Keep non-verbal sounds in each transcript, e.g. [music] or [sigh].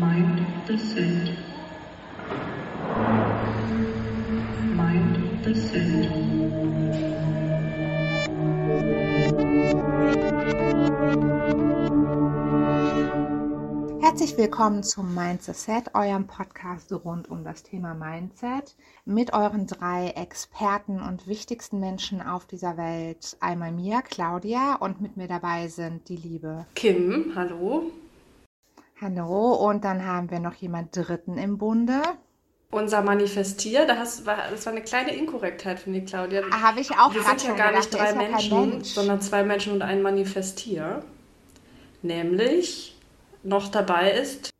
Mind the set. Mind the set. Herzlich willkommen zum Mindset, eurem Podcast rund um das Thema Mindset mit euren drei Experten und wichtigsten Menschen auf dieser Welt. Einmal mir, Claudia, und mit mir dabei sind die liebe Kim, hallo. Hallo, und dann haben wir noch jemand Dritten im Bunde. Unser Manifestier, da hast, war, das war eine kleine Inkorrektheit von dir, Claudia. Habe ich auch Wir sind ja gar nicht drei Menschen, Mensch. sondern zwei Menschen und ein Manifestier. Nämlich noch dabei ist.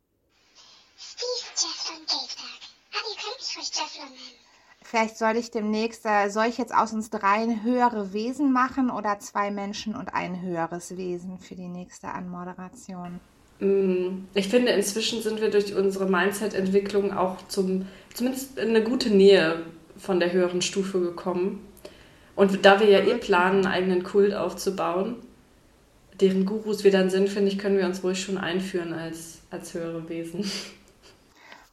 Vielleicht soll ich demnächst, äh, soll ich jetzt aus uns dreien höhere Wesen machen oder zwei Menschen und ein höheres Wesen für die nächste Anmoderation? Mm, Ich finde, inzwischen sind wir durch unsere Mindset-Entwicklung auch zum, zumindest in eine gute Nähe von der höheren Stufe gekommen. Und da wir ja eh planen, einen eigenen Kult aufzubauen, deren Gurus wir dann sind, finde ich, können wir uns ruhig schon einführen als, als höhere Wesen.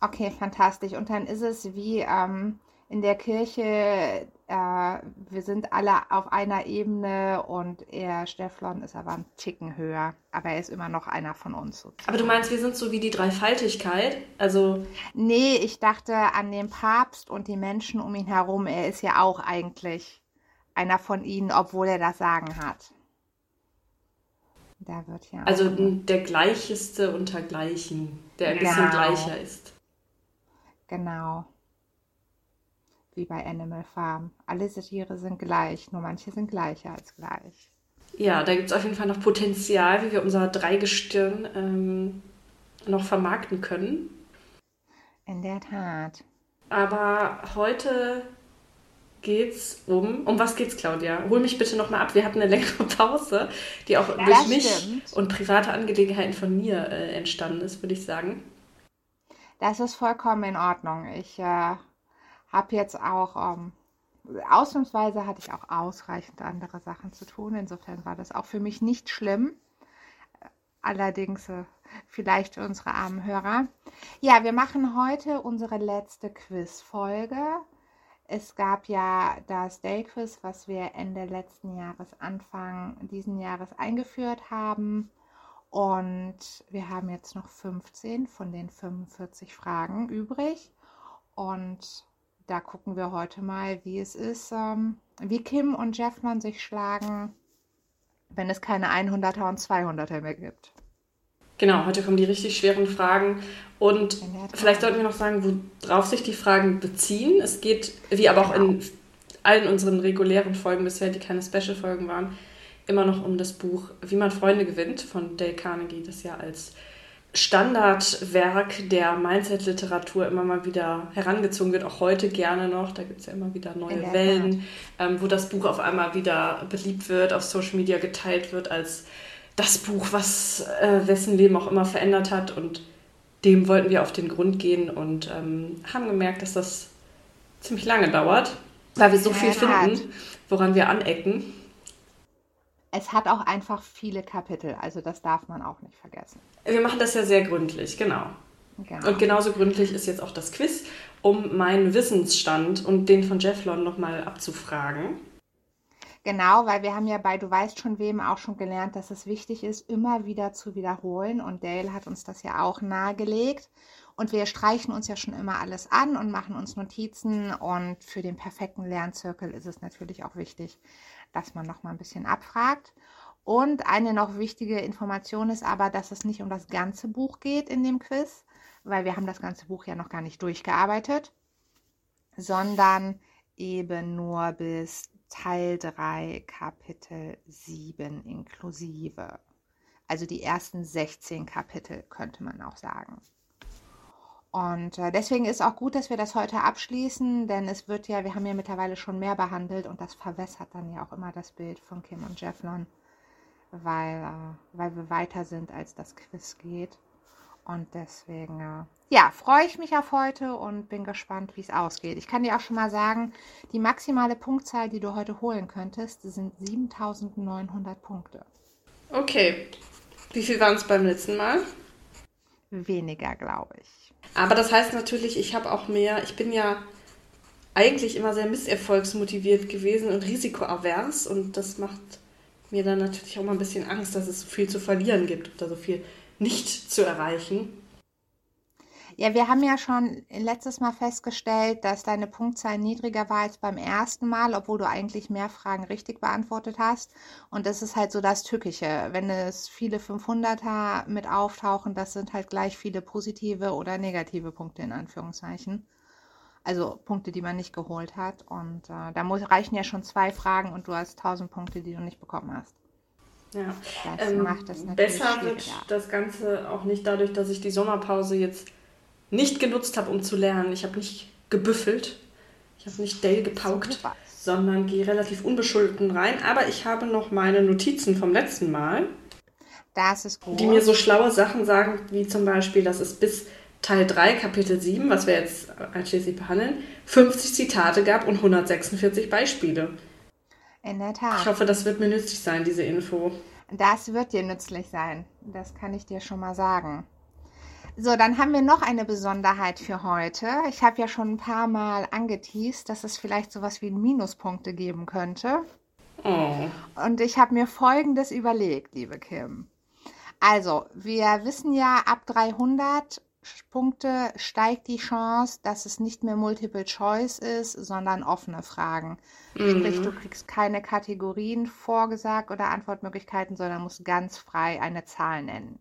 Okay, fantastisch. Und dann ist es wie ähm, in der Kirche, äh, wir sind alle auf einer Ebene und er, Stefflon, ist aber ein Ticken höher. Aber er ist immer noch einer von uns. sozusagen. Aber du meinst, wir sind so wie die Dreifaltigkeit? Also, Nee, ich dachte an den Papst und die Menschen um ihn herum. Er ist ja auch eigentlich einer von ihnen, obwohl er das Sagen hat. Da wird ja. also der Gleicheste unter Gleichen, der ein bisschen Genau. gleicher ist. Genau. Wie bei Animal Farm. Alle Tiere sind gleich, nur manche sind gleicher als gleich. Ja, da gibt es auf jeden Fall noch Potenzial, wie wir unser Dreigestirn ähm, noch vermarkten können. In der Tat. Aber heute geht's um. Um was geht's, Claudia? Hol mich bitte nochmal ab. Wir hatten eine längere Pause, die auch durch das mich stimmt. und private Angelegenheiten von mir äh, entstanden ist, würde ich sagen. Das ist vollkommen in Ordnung. Ich äh, habe jetzt auch, ähm, ausnahmsweise hatte ich auch ausreichend andere Sachen zu tun. Insofern war das auch für mich nicht schlimm. Allerdings äh, vielleicht für unsere armen Hörer. Ja, wir machen heute unsere letzte Quizfolge. Es gab ja das Day-Quiz, was wir Ende letzten Jahres, Anfang diesen Jahres eingeführt haben. Und wir haben jetzt noch 15 von den 45 Fragen übrig. Und da gucken wir heute mal, wie es ist, ähm, wie Kim und Jeffman sich schlagen, wenn es keine 100er und 200er mehr gibt. Genau, heute kommen die richtig schweren Fragen. Und vielleicht sollten wir noch sagen, worauf sich die Fragen beziehen. Es geht, wie aber auch in allen unseren regulären Folgen bisher, die keine Special-Folgen waren, immer noch um das Buch Wie man Freunde gewinnt von Dale Carnegie, das ja als Standardwerk der Mindset-Literatur immer mal wieder herangezogen wird, auch heute gerne noch. Da gibt es ja immer wieder neue Wellen, ähm, wo das Buch auf einmal wieder beliebt wird, auf Social Media geteilt wird als das Buch, was äh, wessen Leben auch immer verändert hat. Und dem wollten wir auf den Grund gehen und ähm, haben gemerkt, dass das ziemlich lange dauert, weil wir so viel finden, woran wir anecken. Es hat auch einfach viele Kapitel, also das darf man auch nicht vergessen. Wir machen das ja sehr gründlich, genau. Genau. Und genauso gründlich ist jetzt auch das Quiz, um meinen Wissensstand und den von Jefflon nochmal abzufragen. Genau, weil wir haben ja bei Du weißt schon wem auch schon gelernt, dass es wichtig ist, immer wieder zu wiederholen. Und Dale hat uns das ja auch nahegelegt. Und wir streichen uns ja schon immer alles an und machen uns Notizen. Und für den perfekten Lernzirkel ist es natürlich auch wichtig, dass man noch mal ein bisschen abfragt. Und eine noch wichtige Information ist aber, dass es nicht um das ganze Buch geht in dem Quiz, weil wir haben das ganze Buch ja noch gar nicht durchgearbeitet, sondern eben nur bis Teil 3, Kapitel 7 inklusive. Also die ersten 16 Kapitel könnte man auch sagen. Und äh, deswegen ist auch gut, dass wir das heute abschließen, denn es wird ja, wir haben ja mittlerweile schon mehr behandelt und das verwässert dann ja auch immer das Bild von Kim und Jefflon, weil, äh, weil wir weiter sind, als das Quiz geht. Und deswegen, äh, ja, freue ich mich auf heute und bin gespannt, wie es ausgeht. Ich kann dir auch schon mal sagen, die maximale Punktzahl, die du heute holen könntest, sind 7900 Punkte. Okay. Wie viel waren es beim letzten Mal? weniger, glaube ich. Aber das heißt natürlich, ich habe auch mehr, ich bin ja eigentlich immer sehr misserfolgsmotiviert gewesen und risikoavers und das macht mir dann natürlich auch mal ein bisschen Angst, dass es so viel zu verlieren gibt oder so viel nicht zu erreichen. Ja, wir haben ja schon letztes Mal festgestellt, dass deine Punktzahl niedriger war als beim ersten Mal, obwohl du eigentlich mehr Fragen richtig beantwortet hast. Und das ist halt so das Tückische. Wenn es viele 500er mit auftauchen, das sind halt gleich viele positive oder negative Punkte in Anführungszeichen. Also Punkte, die man nicht geholt hat. Und äh, da muss, reichen ja schon zwei Fragen und du hast 1000 Punkte, die du nicht bekommen hast. Ja. Das Ähm, macht es natürlich besser wird das Ganze auch nicht dadurch, dass ich die Sommerpause jetzt nicht genutzt habe, um zu lernen. Ich habe nicht gebüffelt, ich habe nicht Dale gepaukt, Super. sondern gehe relativ unbeschulden rein. Aber ich habe noch meine Notizen vom letzten Mal, Das ist gut. die mir so schlaue Sachen sagen, wie zum Beispiel, dass es bis Teil 3, Kapitel 7, was wir jetzt einschließlich behandeln, 50 Zitate gab und 146 Beispiele. In der Ich Tat. hoffe, das wird mir nützlich sein, diese Info. Das wird dir nützlich sein. Das kann ich dir schon mal sagen. So, dann haben wir noch eine Besonderheit für heute. Ich habe ja schon ein paar Mal angeteased, dass es vielleicht sowas wie Minuspunkte geben könnte. Oh. Und ich habe mir Folgendes überlegt, liebe Kim. Also, wir wissen ja, ab 300 Punkte steigt die Chance, dass es nicht mehr Multiple Choice ist, sondern offene Fragen. Sprich, du kriegst keine Kategorien vorgesagt oder Antwortmöglichkeiten, sondern musst ganz frei eine Zahl nennen.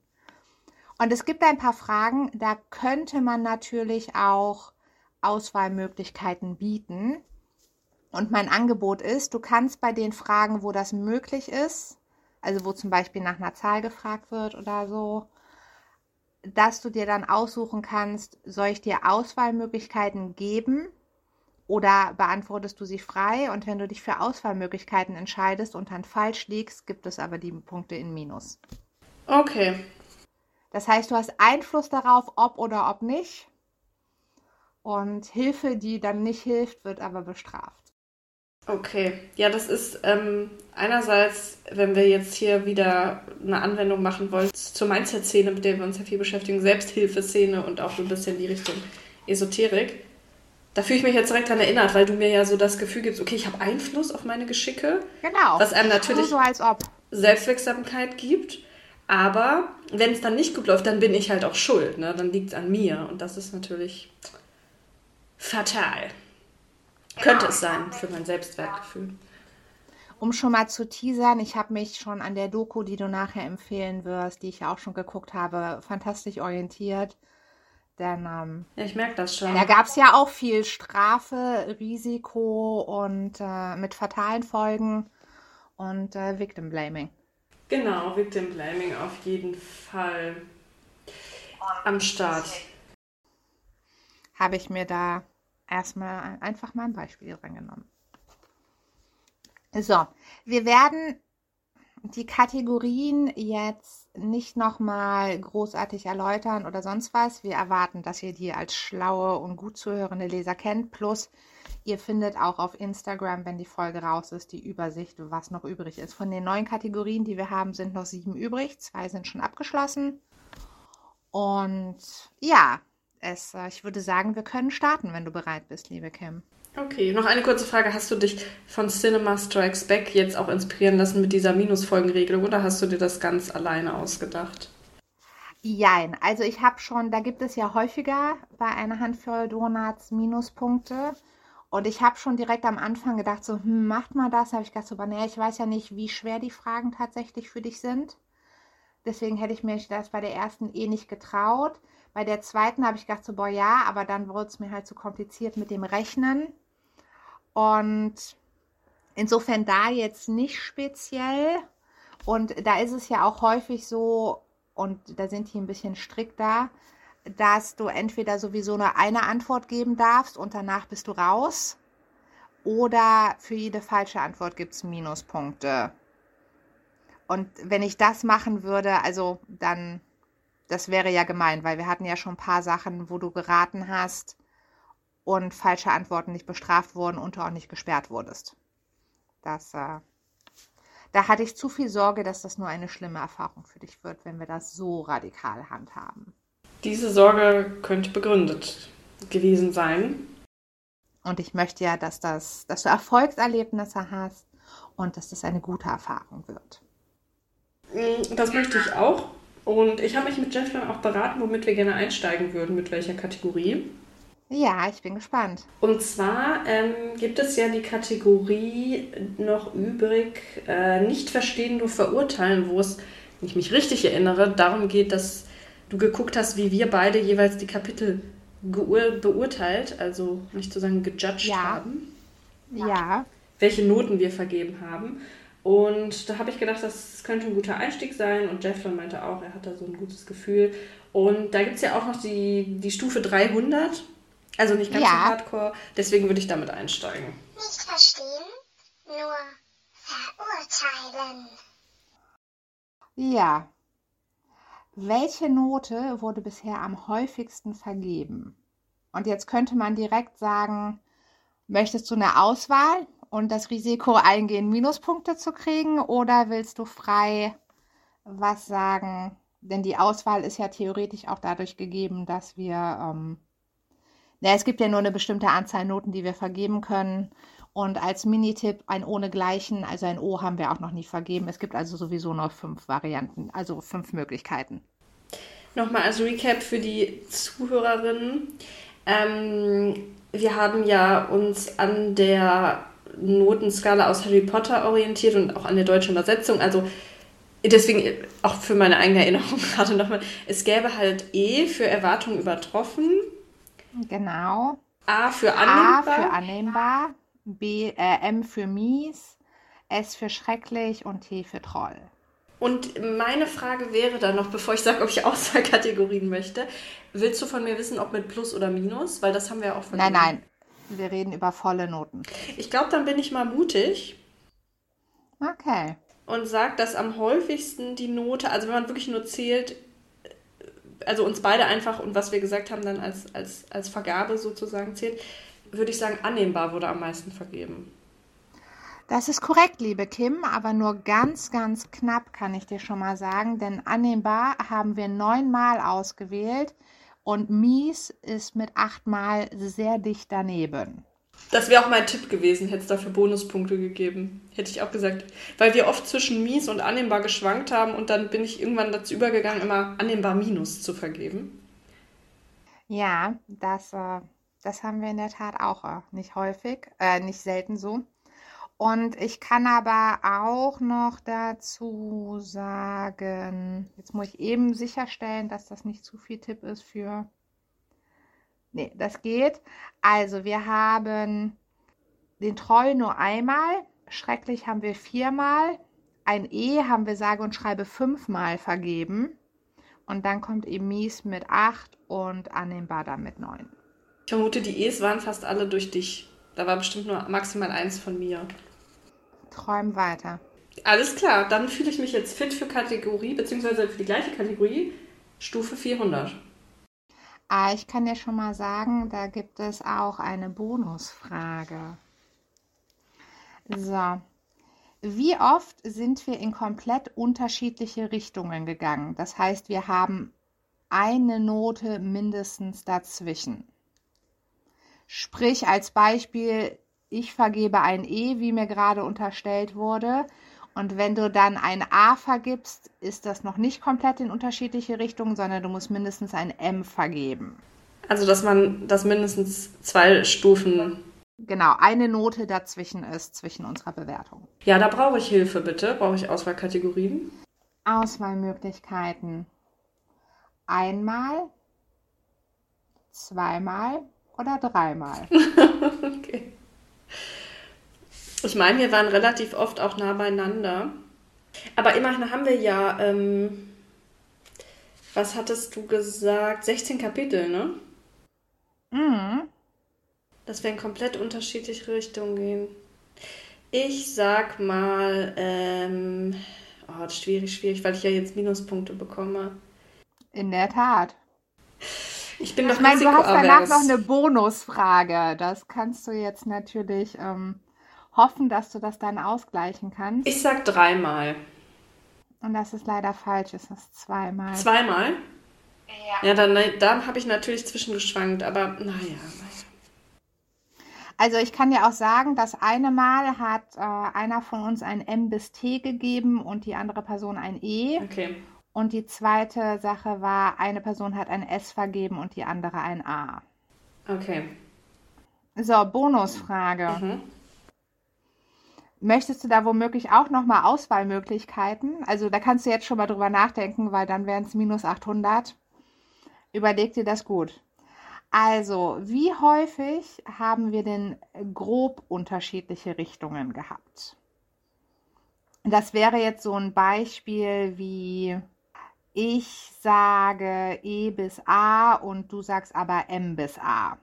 Und es gibt ein paar Fragen, da könnte man natürlich auch Auswahlmöglichkeiten bieten. Und mein Angebot ist, du kannst bei den Fragen, wo das möglich ist, also wo zum Beispiel nach einer Zahl gefragt wird oder so, dass du dir dann aussuchen kannst, soll ich dir Auswahlmöglichkeiten geben oder beantwortest du sie frei? Und wenn du dich für Auswahlmöglichkeiten entscheidest und dann falsch liegst, gibt es aber die Punkte in Minus. Okay. Das heißt, du hast Einfluss darauf, ob oder ob nicht. Und Hilfe, die dann nicht hilft, wird aber bestraft. Okay, ja, das ist ähm, einerseits, wenn wir jetzt hier wieder eine Anwendung machen wollen zur Mindset-Szene, mit der wir uns ja viel beschäftigen, Selbsthilfeszene und auch so ein bisschen die Richtung Esoterik. Da fühle ich mich jetzt direkt daran erinnert, weil du mir ja so das Gefühl gibst, okay, ich habe Einfluss auf meine Geschicke, Genau. was einem natürlich So als ob. Selbstwirksamkeit gibt. Aber wenn es dann nicht gut läuft, dann bin ich halt auch schuld. Ne? Dann liegt es an mir. Und das ist natürlich fatal. Könnte es sein für mein Selbstwertgefühl. Um schon mal zu teasern, ich habe mich schon an der Doku, die du nachher empfehlen wirst, die ich ja auch schon geguckt habe, fantastisch orientiert. Denn ähm, Ja, ich merke das schon. da gab es ja auch viel Strafe, Risiko und äh, mit fatalen Folgen und äh, Victim Blaming. Genau, Victim Blaming auf jeden Fall am Start. Habe ich mir da erstmal einfach mal ein Beispiel dran genommen. So, wir werden die Kategorien jetzt nicht nochmal großartig erläutern oder sonst was. Wir erwarten, dass ihr die als schlaue und gut zuhörende Leser kennt. Plus, ihr findet auch auf Instagram, wenn die Folge raus ist, die Übersicht, was noch übrig ist. Von den neuen Kategorien, die wir haben, sind noch sieben übrig. Zwei sind schon abgeschlossen. Und ja, es, äh, ich würde sagen, wir können starten, wenn du bereit bist, liebe Kim. Okay, noch eine kurze Frage. Hast du dich von Cinema Strikes Back jetzt auch inspirieren lassen mit dieser Minusfolgenregelung oder hast du dir das ganz alleine ausgedacht? Jein, also ich habe schon, da gibt es ja häufiger bei einer Handvoll Donuts Minuspunkte. Und ich habe schon direkt am Anfang gedacht, so, hm, macht mal das. habe ich gedacht, so, nee, ich weiß ja nicht, wie schwer die Fragen tatsächlich für dich sind. Deswegen hätte ich mir das bei der ersten eh nicht getraut. Bei der zweiten habe ich gedacht, so, boah, ja, aber dann wurde es mir halt zu kompliziert mit dem Rechnen. Und insofern da jetzt nicht speziell. Und da ist es ja auch häufig so, und da sind die ein bisschen strikter, dass du entweder sowieso nur eine Antwort geben darfst und danach bist du raus. Oder für jede falsche Antwort gibt es Minuspunkte. Und wenn ich das machen würde, also dann, das wäre ja gemein, weil wir hatten ja schon ein paar Sachen, wo du geraten hast und falsche Antworten nicht bestraft wurden und du auch nicht gesperrt wurdest. Das, äh, da hatte ich zu viel Sorge, dass das nur eine schlimme Erfahrung für dich wird, wenn wir das so radikal handhaben. Diese Sorge könnte begründet gewesen sein. Und ich möchte ja, dass, das, dass du Erfolgserlebnisse hast und dass das eine gute Erfahrung wird. Mm, Das möchte ich auch. Und ich habe mich mit Jeff dann auch beraten, womit wir gerne einsteigen würden, mit welcher Kategorie. Ja, ich bin gespannt. Und zwar ähm, gibt es ja die Kategorie noch übrig, äh, nicht verstehen, nur verurteilen, wo es, wenn ich mich richtig erinnere, darum geht, dass du geguckt hast, wie wir beide jeweils die Kapitel beurteilt, also nicht zu sagen gejudged Ja. haben, Ja, welche Noten wir vergeben haben. Und da habe ich gedacht, das könnte ein guter Einstieg sein. Und Jeff dann meinte auch, er hat da so ein gutes Gefühl. Und da gibt es ja auch noch die, die Stufe 300. Also nicht ganz Ja. so hardcore. Deswegen würde ich damit einsteigen. Nicht verstehen, nur verurteilen. ja. Welche Note wurde bisher am häufigsten vergeben? Und jetzt könnte man direkt sagen, möchtest du eine Auswahl und das Risiko eingehen, Minuspunkte zu kriegen, oder willst du frei was sagen? Denn die Auswahl ist ja theoretisch auch dadurch gegeben, dass wir, ähm, na, es gibt ja nur eine bestimmte Anzahl Noten, die wir vergeben können. Und als Minitipp ein ohnegleichen, also ein O haben wir auch noch nicht vergeben. Es gibt also sowieso noch fünf Varianten, also fünf Möglichkeiten. Nochmal als Recap für die Zuhörerinnen. Ähm, wir haben ja uns an der Notenskala aus Harry Potter orientiert und auch an der deutschen Übersetzung. Also deswegen auch für meine eigene Erinnerung [laughs] gerade nochmal. Es gäbe halt E für Erwartung übertroffen, Genau. A für A annehmbar. für annehmbar, B, äh, M für mies, S für schrecklich und T für Troll. Und meine Frage wäre dann noch, bevor ich sage, ob ich [laughs] Auswahlkategorien möchte, willst du von mir wissen, ob mit Plus oder Minus? Weil das haben wir ja auch Nein, vergeben. nein, wir reden über volle Noten. Ich glaube, dann bin ich mal mutig Okay. und sage, dass am häufigsten die Note, also wenn man wirklich nur zählt, also uns beide einfach und was wir gesagt haben, dann als, als, als Vergabe sozusagen zählt, würde ich sagen, annehmbar wurde am meisten vergeben. Das ist korrekt, liebe Kim, aber nur ganz, ganz knapp kann ich dir schon mal sagen, denn annehmbar haben wir neunmal ausgewählt und mies ist mit achtmal sehr dicht daneben. Das wäre auch mein Tipp gewesen, hätte es dafür Bonuspunkte gegeben. Hätte ich auch gesagt. Weil wir oft zwischen mies und annehmbar geschwankt haben und dann bin ich irgendwann dazu übergegangen, immer annehmbar minus zu vergeben. Ja, das, äh, das haben wir in der Tat auch äh, nicht häufig, äh, nicht selten so. Und ich kann aber auch noch dazu sagen, jetzt muss ich eben sicherstellen, dass das nicht zu viel Tipp ist für. Nee, das geht. Also, wir haben den Troll nur einmal, schrecklich haben wir viermal, ein E haben wir sage und schreibe fünfmal vergeben. Und dann kommt eben mies mit acht und annehmbar dann mit neun. Ich vermute, die E's waren fast alle durch dich. Da war bestimmt nur maximal eins von mir. Träum weiter. Alles klar, dann fühle ich mich jetzt fit für Kategorie, beziehungsweise für die gleiche Kategorie, Stufe 400. Ah, ich kann dir schon mal sagen, da gibt es auch eine Bonusfrage. So. Wie oft sind wir in komplett unterschiedliche Richtungen gegangen? Das heißt, wir haben eine Note mindestens dazwischen. Sprich, als Beispiel, ich vergebe ein E, wie mir gerade unterstellt wurde. Und wenn du dann ein A vergibst, ist das noch nicht komplett in unterschiedliche Richtungen, sondern du musst mindestens ein M vergeben. Also, dass man das mindestens zwei Stufen. Genau, eine Note dazwischen ist zwischen unserer Bewertung. Ja, da brauche ich Hilfe, bitte. Brauche ich Auswahlkategorien? Auswahlmöglichkeiten. Einmal, zweimal oder dreimal. [laughs] Okay. Ich meine, wir waren relativ oft auch nah beieinander. Aber immerhin haben wir ja, ähm, was hattest du gesagt? 16 Kapitel, ne? Mhm. Dass wir in komplett unterschiedliche Richtungen gehen. Ich sag mal, ähm, oh, das ist schwierig, schwierig, weil ich ja jetzt Minuspunkte bekomme. In der Tat. Ich bin Ich doch meine, du hast danach noch eine Bonusfrage. Das kannst du jetzt natürlich ähm, hoffen, dass du das dann ausgleichen kannst. Ich sag dreimal. Und das ist leider falsch. Es ist zweimal. Zweimal? Ja, dann, da habe ich natürlich zwischengeschwankt, aber naja, naja. Also ich kann dir auch sagen, das eine Mal hat äh, einer von uns ein M bis T gegeben und die andere Person ein E. Okay. Und die zweite Sache war, eine Person hat ein S vergeben und die andere ein A. Okay. So, Bonusfrage. Mhm. Möchtest du da womöglich auch nochmal Auswahlmöglichkeiten? Also da kannst du jetzt schon mal drüber nachdenken, weil dann wären es minus 800. Überleg dir das gut. Also, wie häufig haben wir denn grob unterschiedliche Richtungen gehabt? Das wäre jetzt so ein Beispiel wie ich sage E bis A und du sagst aber M bis A.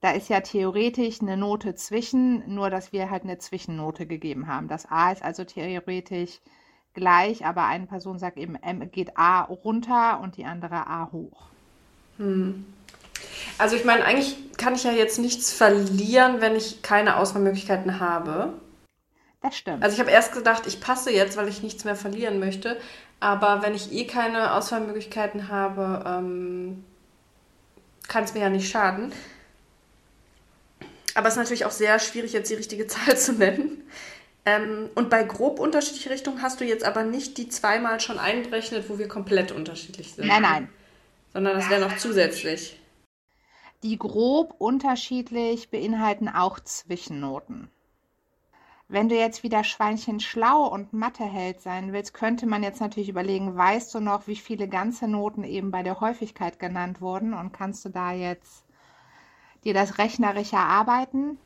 Da ist ja theoretisch eine Note zwischen, nur dass wir halt eine Zwischennote gegeben haben. Das A ist also theoretisch gleich, aber eine Person sagt eben M geht A runter und die andere A hoch. Also ich meine, eigentlich kann ich ja jetzt nichts verlieren, wenn ich keine Auswahlmöglichkeiten habe. Das stimmt. Also ich habe erst gedacht, ich passe jetzt, weil ich nichts mehr verlieren möchte. Aber wenn ich eh keine Auswahlmöglichkeiten habe, ähm, kann es mir ja nicht schaden. Aber es ist natürlich auch sehr schwierig, jetzt die richtige [laughs] Zahl zu nennen. Ähm, und bei grob unterschiedliche Richtungen hast du jetzt aber nicht die zweimal schon einberechnet, wo wir komplett unterschiedlich sind. nein, nein. Sondern das wäre noch zusätzlich. Die grob unterschiedlich beinhalten auch Zwischennoten. Wenn du jetzt wieder Schweinchen schlau und Matheheld sein willst, könnte man jetzt natürlich überlegen, weißt du noch, wie viele ganze Noten eben bei der Häufigkeit genannt wurden und kannst du da jetzt dir das rechnerisch erarbeiten?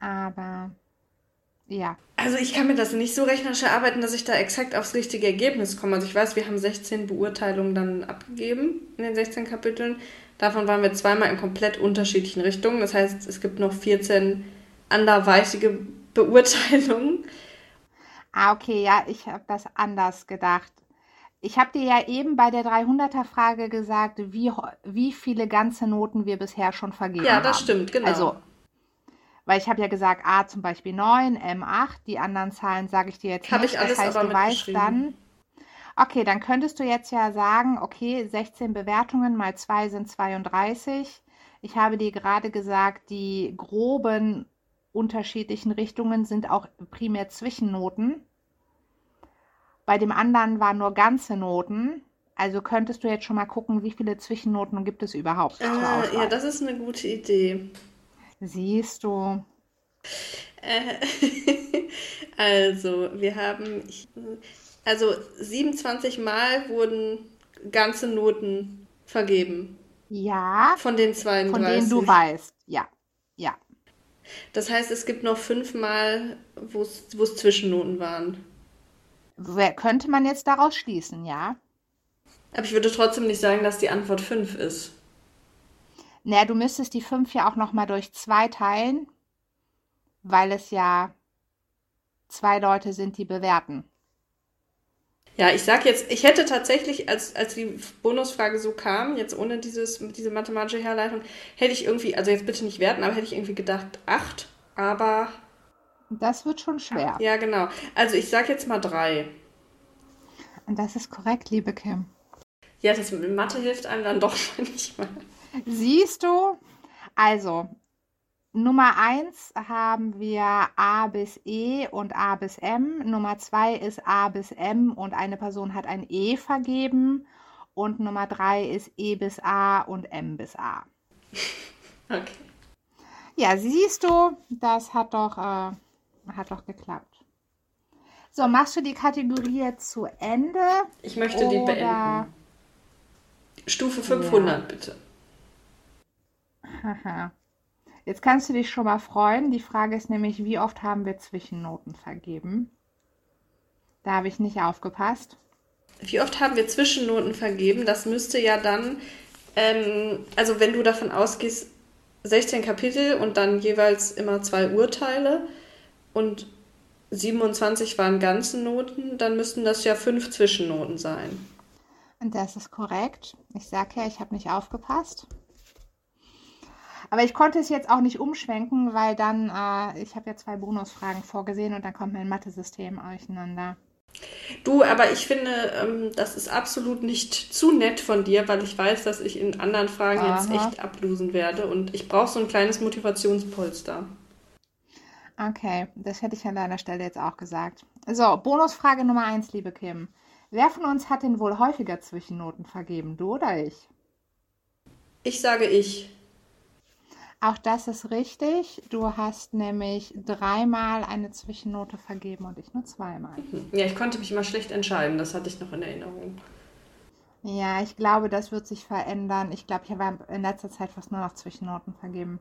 Aber ja, Also ich kann mir das nicht so rechnerisch erarbeiten, dass ich da exakt aufs richtige Ergebnis komme. Also ich weiß, wir haben 16 Beurteilungen dann abgegeben in den 16 Kapiteln. Davon waren wir zweimal in komplett unterschiedlichen Richtungen. Das heißt, es gibt noch 14 anderweitige Beurteilungen. Ah, okay, ja, ich habe das anders gedacht. Ich habe dir ja eben bei der 300er-Frage gesagt, wie, wie viele ganze Noten wir bisher schon vergeben Ja, haben. das stimmt, genau. Also, weil ich habe ja gesagt, A zum Beispiel 9, M 8, die anderen Zahlen sage ich dir jetzt Hab nicht. ich alles das heißt, aber du weißt dann, okay, dann könntest du jetzt ja sagen, okay, 16 Bewertungen mal 2 sind 32. Ich habe dir gerade gesagt, die groben unterschiedlichen Richtungen sind auch primär Zwischennoten. Bei dem anderen waren nur ganze Noten. Also könntest du jetzt schon mal gucken, wie viele Zwischennoten gibt es überhaupt Ah, ja, das ist eine gute Idee. Siehst du. Äh, [laughs] also, wir haben, also 27 Mal wurden ganze Noten vergeben Ja, von den 32. von denen du weißt. Ja, ja. Das heißt, es gibt noch fünf Mal, wo es Zwischennoten waren. Wer- Könnte man jetzt daraus schließen, ja? Aber ich würde trotzdem nicht sagen, dass die Antwort 5 ist. Naja, du müsstest die fünf ja auch nochmal durch zwei teilen, weil es ja zwei Leute sind, die bewerten. Ja, ich sag jetzt, ich hätte tatsächlich, als, als die Bonusfrage so kam, jetzt ohne dieses, diese mathematische Herleitung, hätte ich irgendwie, also jetzt bitte nicht werten, aber hätte ich irgendwie gedacht 8. Aber Das wird schon schwer. ja, genau. Also ich sag jetzt mal 3. Und das ist korrekt, liebe Kim. Ja, das mit Mathe hilft einem dann doch [laughs] manchmal. Siehst du? Also, Nummer 1 haben wir A bis E und A bis M. Nummer 2 ist A bis M und eine Person hat ein E vergeben. Und Nummer 3 ist E bis A und M bis A. [laughs] Okay. Ja, siehst du, das hat doch, äh, hat doch geklappt. So, machst du die Kategorie jetzt zu Ende? Ich möchte die beenden. Stufe 500, bitte. Haha. [laughs] Jetzt kannst du dich schon mal freuen. Die Frage ist nämlich, wie oft haben wir Zwischennoten vergeben? Da habe ich nicht aufgepasst. Wie oft haben wir Zwischennoten vergeben? Das müsste ja dann, ähm, also wenn du davon ausgehst, 16 Kapitel und dann jeweils immer zwei Urteile und 27 waren ganze Noten, dann müssten das ja fünf Zwischennoten sein. Und das ist korrekt. Ich sage ja, ich habe nicht aufgepasst. Aber ich konnte es jetzt auch nicht umschwenken, weil dann, äh, ich habe ja zwei Bonusfragen vorgesehen und dann kommt mein Mathesystem durcheinander. Du, aber ich finde, ähm, das ist absolut nicht zu nett von dir, weil ich weiß, dass ich in anderen Fragen jetzt Aha. echt ablosen werde und ich brauche so ein kleines Motivationspolster. Okay, das hätte ich an deiner Stelle jetzt auch gesagt. So, Bonusfrage Nummer eins, liebe Kim. Wer von uns hat denn wohl häufiger Zwischennoten vergeben, du oder ich? Ich sage ich. Auch das ist richtig. Du hast nämlich dreimal eine Zwischennote vergeben und ich nur zweimal. Ja, ich konnte mich immer schlecht entscheiden, das hatte ich noch in Erinnerung. Ja, ich glaube, das wird sich verändern. Ich glaube, ich habe in letzter Zeit fast nur noch Zwischennoten vergeben.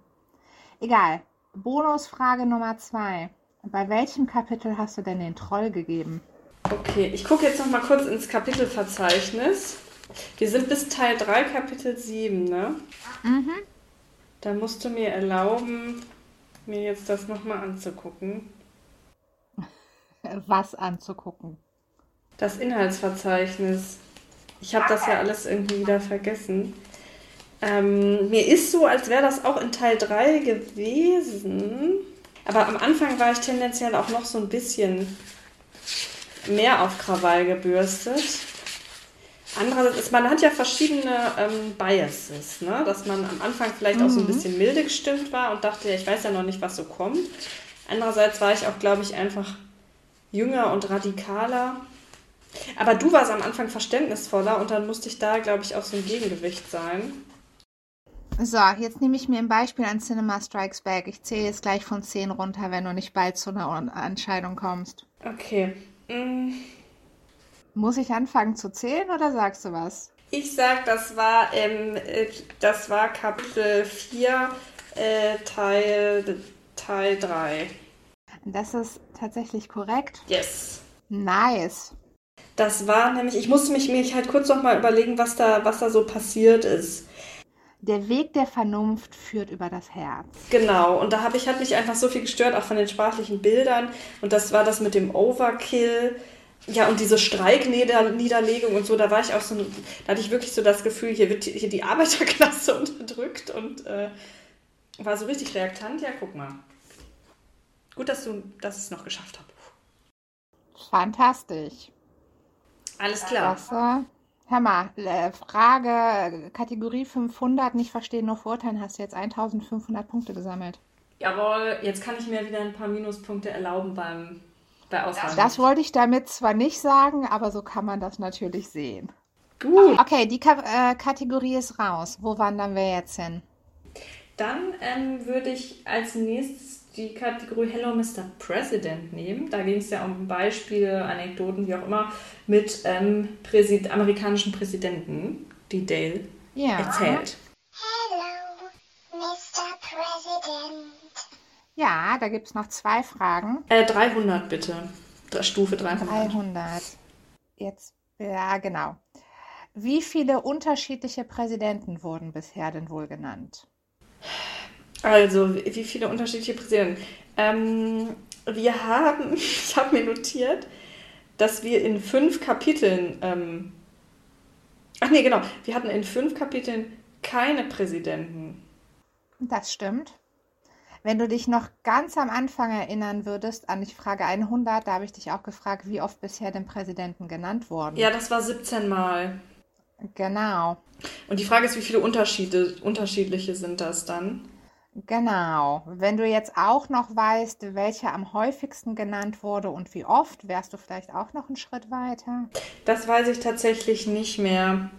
Egal. Bonusfrage Nummer zwei. Bei welchem Kapitel hast du denn den Troll gegeben? Okay, ich gucke jetzt noch mal kurz ins Kapitelverzeichnis. Wir sind bis Teil 3, Kapitel 7, ne? Mhm. Da musst du mir erlauben, mir jetzt das noch mal anzugucken. [laughs] Was anzugucken. Das Inhaltsverzeichnis. Ich habe das ja alles irgendwie wieder vergessen. Ähm, mir ist so, als wäre das auch in Teil 3 gewesen. Aber am Anfang war ich tendenziell auch noch so ein bisschen mehr auf Krawall gebürstet. Andererseits, ist, man hat ja verschiedene ähm, Biases, ne? dass man am Anfang vielleicht auch so ein bisschen milde gestimmt war und dachte, ja, ich weiß ja noch nicht, was so kommt. Andererseits war ich auch, glaube ich, einfach jünger und radikaler. Aber du warst am Anfang verständnisvoller und dann musste ich da, glaube ich, auch so ein Gegengewicht sein. So, jetzt nehme ich mir ein Beispiel an Cinema Strikes Back. Ich zähle jetzt gleich von 10 runter, wenn du nicht bald zu einer Entscheidung kommst. Okay. Mm, Muss ich anfangen zu zählen oder sagst du was? Ich sag, das war, ähm, äh, das war Kapitel 4, äh, Teil, Teil 3. Das ist tatsächlich korrekt. Yes. Nice. Das war nämlich, ich musste mich, mich halt kurz noch mal überlegen, was da, was da so passiert ist. Der Weg der Vernunft führt über das Herz. Genau, und da habe ich, hat mich einfach so viel gestört, auch von den sprachlichen Bildern. Und das war das mit dem Overkill. Ja, und diese Streikniederlegung und so, da war ich auch so, da hatte ich wirklich so das Gefühl, hier wird hier die Arbeiterklasse [laughs] unterdrückt und äh, war so richtig reaktant. Ja, guck mal. Gut, dass du, es noch geschafft habe. Fantastisch. Alles klar. Klasse. Hör mal, äh, Frage, Kategorie 500, nicht verstehen, nur verurteilen, hast du jetzt 1500 Punkte gesammelt. Jawohl, jetzt kann ich mir wieder ein paar Minuspunkte erlauben beim, bei Auswahl. Das wollte ich damit zwar nicht sagen, aber so kann man das natürlich sehen. Gut. Okay, die Ka äh, Kategorie ist raus. Wo wandern wir jetzt hin? Dann ähm, würde ich als nächstes die Kategorie Hello Mr. President nehmen. Da ging es ja um Beispiele, Anekdoten, wie auch immer, mit ähm, Präsid amerikanischen Präsidenten, die Dale Ja. erzählt. Hello, Mr. President. Ja, da gibt es noch zwei Fragen. Äh, 300 bitte. Stufe 300. 300. Jetzt, ja, genau. Wie viele unterschiedliche Präsidenten wurden bisher denn wohl genannt? Also, wie wie viele unterschiedliche Präsidenten? Ähm, wir haben, [laughs] ich habe mir notiert, dass wir in fünf Kapiteln, ähm, ach nee, genau, wir hatten in fünf Kapiteln keine Präsidenten. Das stimmt. Wenn du dich noch ganz am Anfang erinnern würdest an die Frage 100, da habe ich dich auch gefragt, wie oft bisher den Präsidenten genannt wurden. Ja, das war 17 Mal. Genau, Und die Frage ist, wie viele Unterschiede, unterschiedliche sind das dann? genau. Wenn du jetzt auch noch weißt, welcher am häufigsten genannt wurde und wie oft, wärst du vielleicht auch noch einen Schritt weiter. Das weiß ich tatsächlich nicht mehr.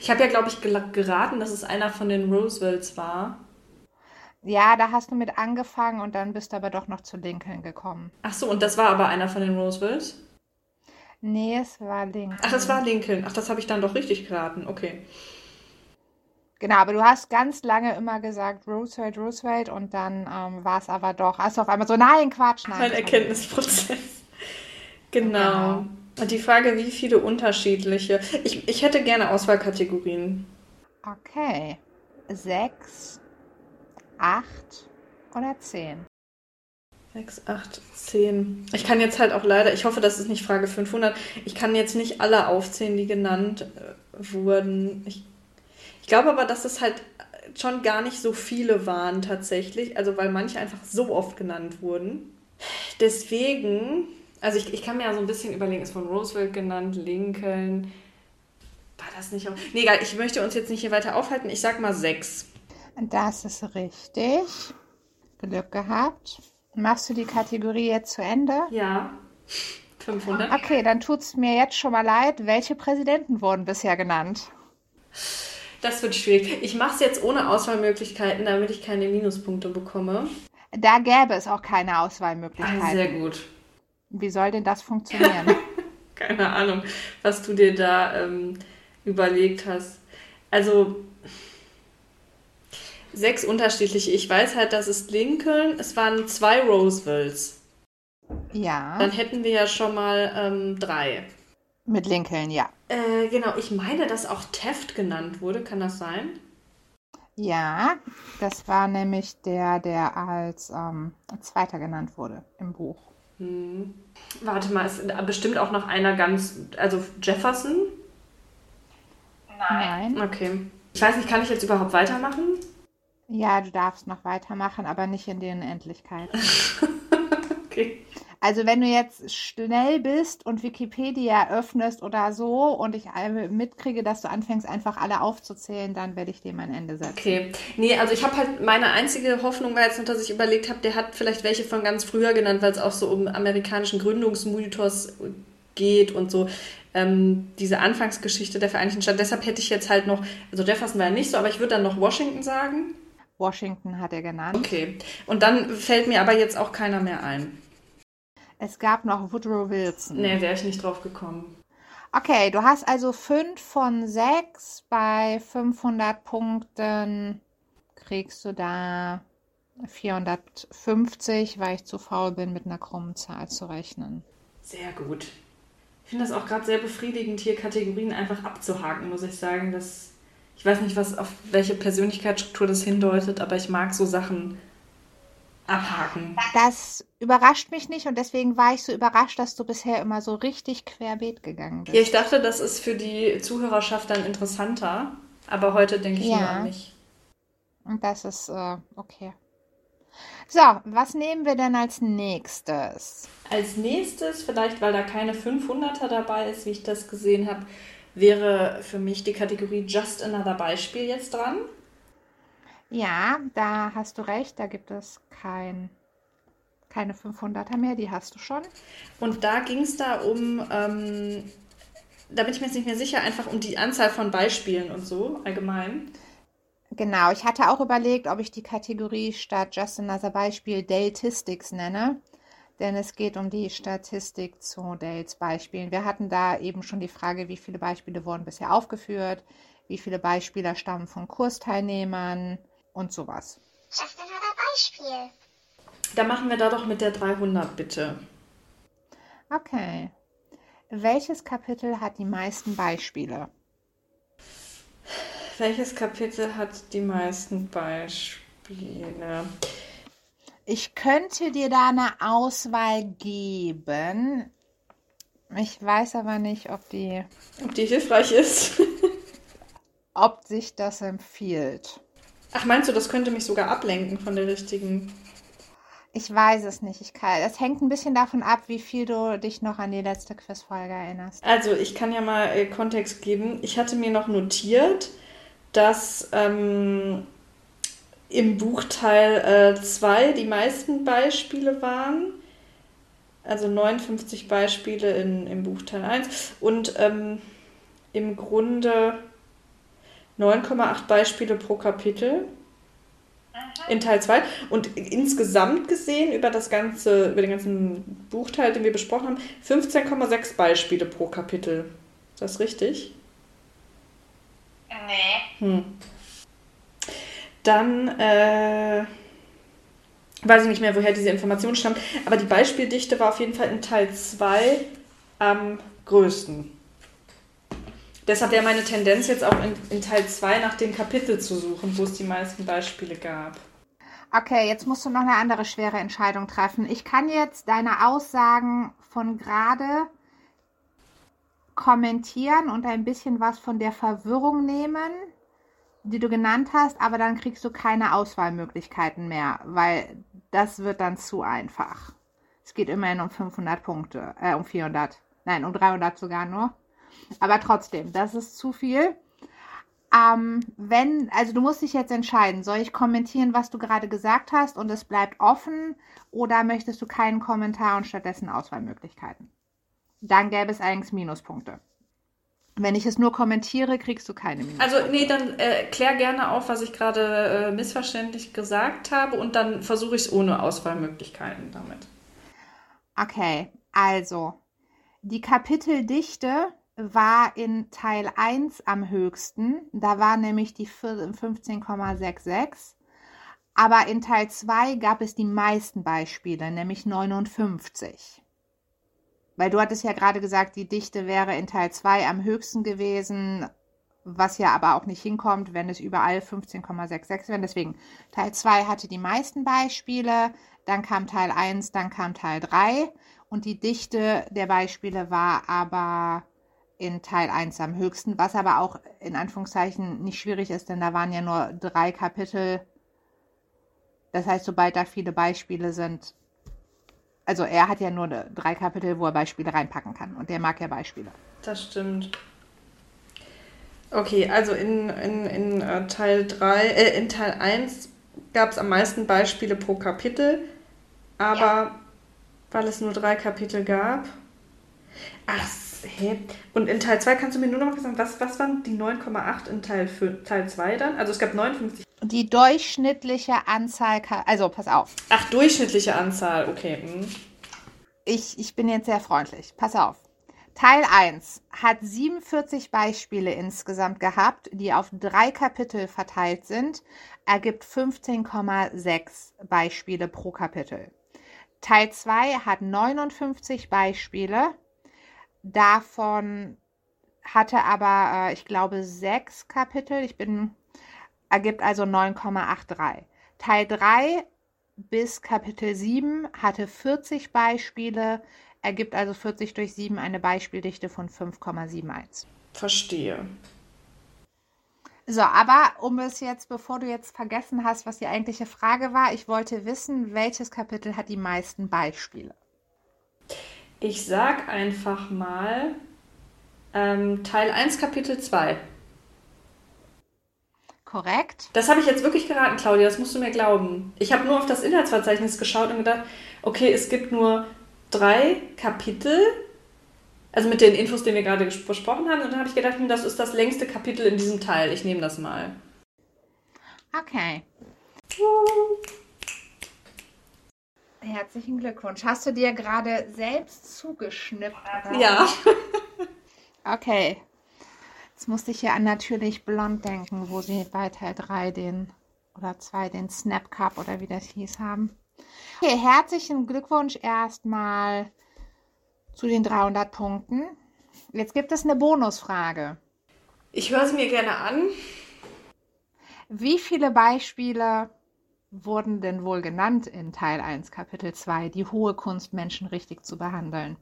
Ich habe ja, glaube ich, geraten, dass es einer von den Roosevelts war. Ja, da hast du mit angefangen und dann bist du aber doch noch zu Lincoln gekommen. Ach so, und das war aber einer von den Roosevelts? Nee, es war Lincoln. Ach, das war Lincoln. Ach, das habe ich dann doch richtig geraten. Okay. Genau, aber du hast ganz lange immer gesagt Roosevelt, Roosevelt und dann ähm, war es aber doch, hast du auf einmal so, nein, Quatsch, nein. Ein Erkenntnisprozess. [laughs] Genau. Genau. Und die Frage, wie viele unterschiedliche. Ich, ich hätte gerne Auswahlkategorien. Okay. Sechs, acht oder zehn? 6, 8, 10. Ich kann jetzt halt auch leider, ich hoffe, das ist nicht Frage 500. Ich kann jetzt nicht alle aufzählen, die genannt äh, wurden. Ich, ich glaube aber, dass es halt schon gar nicht so viele waren tatsächlich. Also, weil manche einfach so oft genannt wurden. Deswegen, Also ich, ich kann mir ja so ein bisschen überlegen, ist von Roosevelt genannt, Lincoln. War das nicht auch. Nee, egal, ich möchte uns jetzt nicht hier weiter aufhalten. Ich sag mal sechs. Das ist richtig. Glück gehabt. Machst du die Kategorie jetzt zu Ende? Ja. 500. Okay, dann tut's mir jetzt schon mal leid. Welche Präsidenten wurden bisher genannt? Das wird schwierig. Ich mache es jetzt ohne Auswahlmöglichkeiten, damit ich keine Minuspunkte bekomme. Da gäbe es auch keine Ah, Auswahlmöglichkeiten. sehr gut. Wie soll denn das funktionieren? [laughs] Keine Ahnung, was du dir da ähm, überlegt hast. Also sechs unterschiedliche. Ich weiß halt, das ist Lincoln. Es waren zwei Roosevelts. ja, Dann hätten wir ja schon mal ähm, drei. mit Lincoln, ja. Äh, genau, ich meine, dass auch Taft genannt wurde. Kann das sein? Ja, das war nämlich der, der als ähm, Zweiter genannt wurde im Buch. Warte mal, ist bestimmt auch noch einer ganz. Also Jefferson? Nein. Okay. Ich weiß nicht, kann ich jetzt überhaupt weitermachen? Ja, du darfst noch weitermachen, aber nicht in den Endlichkeit. [laughs] Okay. Also wenn du jetzt schnell bist und Wikipedia öffnest oder so und ich mitkriege, dass du anfängst, einfach alle aufzuzählen, dann werde ich dir mein Ende setzen. Okay. Nee, also ich habe halt, meine einzige Hoffnung war jetzt noch, dass ich überlegt habe, der hat vielleicht welche von ganz früher genannt, weil es auch so um amerikanischen Gründungsmythos geht und so ähm, diese Anfangsgeschichte der Vereinigten Staaten. Deshalb hätte ich jetzt halt noch, also Jefferson war ja nicht so, aber ich würde dann noch Washington sagen. Washington hat er genannt. Okay. Und dann fällt mir aber jetzt auch keiner mehr ein. Es gab noch Woodrow Wilson. Nee, wäre ich nicht drauf gekommen. Okay, du hast also 5 von 6. Bei 500 Punkten kriegst du da 450, weil ich zu faul bin, mit einer krummen Zahl zu rechnen. Sehr gut. Ich finde das auch gerade sehr befriedigend, hier Kategorien einfach abzuhaken, muss ich sagen. Das, ich weiß nicht, was auf welche Persönlichkeitsstruktur das hindeutet, aber ich mag so Sachen abhaken. Das überrascht mich nicht und deswegen war ich so überrascht, dass du bisher immer so richtig querbeet gegangen bist. Ja, ich dachte, das ist für die Zuhörerschaft dann interessanter, aber heute denke ich Ja. nur an mich. Und das ist äh, okay. So, was nehmen wir denn als nächstes? Als nächstes, vielleicht weil da keine 500er dabei ist, wie ich das gesehen habe, wäre für mich die Kategorie Just Another Beispiel jetzt dran. Ja, da hast du recht, da gibt es kein, keine 500er mehr, die hast du schon. Und da ging es da um, ähm, da bin ich mir jetzt nicht mehr sicher, einfach um die Anzahl von Beispielen und so allgemein. Genau, ich hatte auch überlegt, ob ich die Kategorie statt Just Another Beispiel Dale-Tistics nenne, denn es geht um die Statistik zu Dales Beispielen. Wir hatten da eben schon die Frage, wie viele Beispiele wurden bisher aufgeführt, wie viele Beispiele stammen von Kursteilnehmern und sowas. Just another Beispiel. Da machen wir da doch mit der 300 bitte. Okay. Welches Kapitel hat die meisten Beispiele? Welches Kapitel hat die meisten Beispiele? Ich könnte dir da eine Auswahl geben. Ich weiß aber nicht, ob die, Ob die hilfreich ist? [laughs] ob sich das empfiehlt. Ach, meinst du, das könnte mich sogar ablenken von der richtigen? Ich weiß es nicht. Ich kann, das hängt ein bisschen davon ab, wie viel du dich noch an die letzte Quizfolge erinnerst. Also, ich kann ja mal äh, Kontext geben. Ich hatte mir noch notiert, dass ähm, im Buchteil 2 die meisten Beispiele waren. Also 59 Beispiele in, im Buchteil 1 und ähm, im Grunde 9,8 Beispiele pro Kapitel in Teil 2. Und insgesamt gesehen über das ganze, über den ganzen Buchteil, den wir besprochen haben, 15,6 Beispiele pro Kapitel. Ist das richtig? Nee. Hm. Dann äh, weiß ich nicht mehr, woher diese Information stammt, aber die Beispieldichte war auf jeden Fall in Teil 2 am größten. Deshalb wäre meine Tendenz jetzt auch in, in Teil 2 nach dem Kapitel zu suchen, wo es die meisten Beispiele gab. Okay, jetzt musst du noch eine andere schwere Entscheidung treffen. Ich kann jetzt deine Aussagen von gerade kommentieren und ein bisschen was von der Verwirrung nehmen, die du genannt hast, aber dann kriegst du keine Auswahlmöglichkeiten mehr, weil das wird dann zu einfach. Es geht immerhin um 500 Punkte, äh, um 400, nein, um 300 sogar nur. Aber trotzdem, das ist zu viel. Ähm, wenn, also du musst dich jetzt entscheiden, soll ich kommentieren, was du gerade gesagt hast und es bleibt offen oder möchtest du keinen Kommentar und stattdessen Auswahlmöglichkeiten? Dann gäbe es eigentlich Minuspunkte. Wenn ich es nur kommentiere, kriegst du keine Minuspunkte. Also, nee, dann äh, klär gerne auf, was ich gerade äh, missverständlich gesagt habe und dann versuche ich es ohne Auswahlmöglichkeiten damit. Okay, also die Kapiteldichte war in Teil 1 am höchsten. Da war nämlich die 15,66. Aber in Teil 2 gab es die meisten Beispiele, nämlich 59. Weil du hattest ja gerade gesagt, die Dichte wäre in Teil 2 am höchsten gewesen, was ja aber auch nicht hinkommt, wenn es überall 15,66 wären. Deswegen, Teil 2 hatte die meisten Beispiele, dann kam Teil 1, dann kam Teil 3 und die Dichte der Beispiele war aber in Teil 1 am höchsten, was aber auch in Anführungszeichen nicht schwierig ist, denn da waren ja nur drei Kapitel. Das heißt, sobald da viele Beispiele sind, also er hat ja nur drei Kapitel, wo er Beispiele reinpacken kann und der mag ja Beispiele. Das stimmt. Okay, also in, in, in äh, Teil 3, äh, in Teil 1 gab es am meisten Beispiele pro Kapitel, aber Ja. weil es nur drei Kapitel gab. Ach, hä? Und in Teil 2 kannst du mir nur noch mal sagen, was, was waren die 9,8 in Teil, fü- Teil 2 dann? Also es gab 59. Die durchschnittliche Anzahl, also pass auf, Ach, durchschnittliche Anzahl, okay. Hm. ich, ich bin jetzt sehr freundlich. Pass auf. Teil 1 hat 47 Beispiele insgesamt gehabt, die auf drei Kapitel verteilt sind, ergibt 15,6 Beispiele pro Kapitel. Teil 2 hat 59 Beispiele, davon hatte aber, äh, ich glaube, sechs Kapitel. Ich bin, ergibt also 9,83. Teil 3 bis Kapitel 7 hatte 40 Beispiele, ergibt also 40 durch 7 eine Beispieldichte von 5,71. Verstehe. So, aber um es jetzt, bevor du jetzt vergessen hast, was die eigentliche Frage war, ich wollte wissen, welches Kapitel hat die meisten Beispiele? Ich sag einfach mal ähm, Teil 1, Kapitel 2. Korrekt? Das habe ich jetzt wirklich geraten, Claudia, das musst du mir glauben. Ich habe nur auf das Inhaltsverzeichnis geschaut und gedacht, okay, es gibt nur drei Kapitel, also mit den Infos, die wir gerade besprochen haben, und dann habe ich gedacht, hm, das ist das längste Kapitel in diesem Teil. Ich nehme das mal. Okay. Herzlichen Glückwunsch. Hast du dir gerade selbst zugeschnippt? oder? Ja. [laughs] Okay. Jetzt musste ich hier an natürlich blond denken, wo sie bei Teil 3 den oder 2 den Snap Cup oder wie das hieß haben. Okay, herzlichen Glückwunsch erstmal zu den 300 Punkten. Jetzt gibt es eine Bonusfrage. Ich höre sie mir gerne an. Wie viele Beispiele wurden denn wohl genannt in Teil 1, Kapitel 2, die hohe Kunst, Menschen richtig zu behandeln?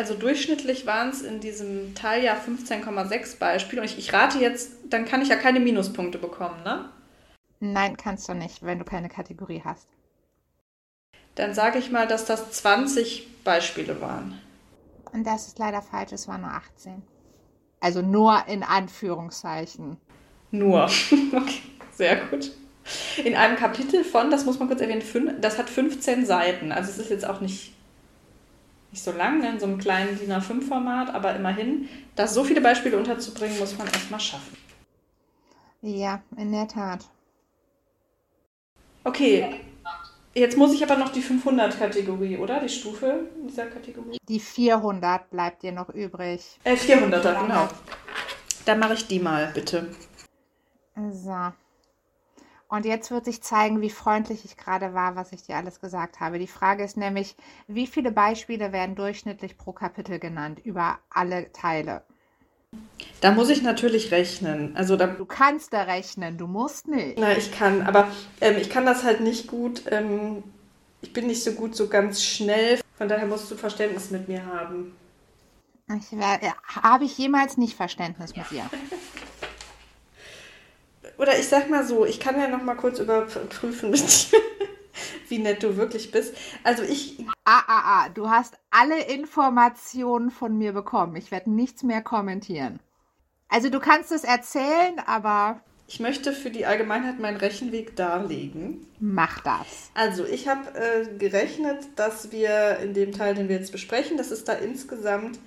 Also durchschnittlich waren es in diesem Teil ja 15,6 Beispiele. Und ich, ich rate jetzt, dann kann ich ja keine Minuspunkte bekommen, ne? Nein, kannst du nicht, wenn du keine Kategorie hast. Dann sage ich mal, dass das 20 Beispiele waren. Und das ist leider falsch, es waren nur 18. Also nur in Anführungszeichen. Nur. [laughs] Okay, sehr gut. In einem Kapitel von, das muss man kurz erwähnen, das hat 15 Seiten. Also es ist jetzt auch nicht, nicht so lang, ne, in so einem kleinen DIN A5-Format, aber immerhin, da so viele Beispiele unterzubringen, muss man erstmal schaffen. Ja, in der Tat. Okay, jetzt muss ich aber noch die 500-Kategorie, oder? Die Stufe dieser Kategorie. Die 400 bleibt dir noch übrig. Äh, 400er, genau. Dann mache ich die mal, bitte. So. Und jetzt wird sich zeigen, wie freundlich ich gerade war, was ich dir alles gesagt habe. Die Frage ist nämlich, wie viele Beispiele werden durchschnittlich pro Kapitel genannt über alle Teile? Da muss ich natürlich rechnen. Also da Du kannst da rechnen, du musst nicht. Na, ich kann, aber ähm, ich kann das halt nicht gut. Ähm, ich bin nicht so gut so ganz schnell. Von daher musst du Verständnis mit mir haben. Ich ja, habe ich jemals nicht Verständnis mit dir. [laughs] Oder ich sag mal so, ich kann ja noch mal kurz überprüfen mit dir. [laughs] wie nett du wirklich bist. Also ich, Ah, ah, ah, du hast alle Informationen von mir bekommen. Ich werde nichts mehr kommentieren. Also du kannst es erzählen, aber ich möchte für die Allgemeinheit meinen Rechenweg darlegen. mach das. Also ich habe äh, gerechnet, dass wir in dem Teil, den wir jetzt besprechen, dass es da insgesamt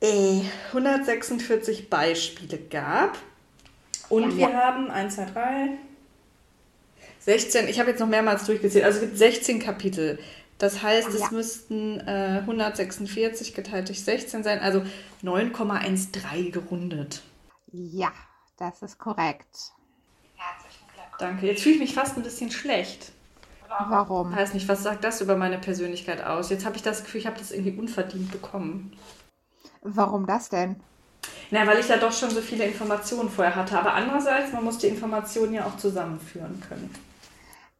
äh, 146 Beispiele gab. Und wir haben 1, 2, 3, 16, ich habe jetzt noch mehrmals durchgezählt, also es gibt 16 Kapitel. Das heißt, es Ja. müssten äh, 146 geteilt durch 16 sein, also 9,13 gerundet. Ja, das ist korrekt. Danke. Jetzt fühle ich mich fast ein bisschen schlecht. Warum? Weiß nicht, was sagt das über meine Persönlichkeit aus? Jetzt habe ich das Gefühl, ich habe das irgendwie unverdient bekommen. Warum das denn? Na, weil ich ja doch schon so viele Informationen vorher hatte. Aber andererseits, man muss die Informationen ja auch zusammenführen können.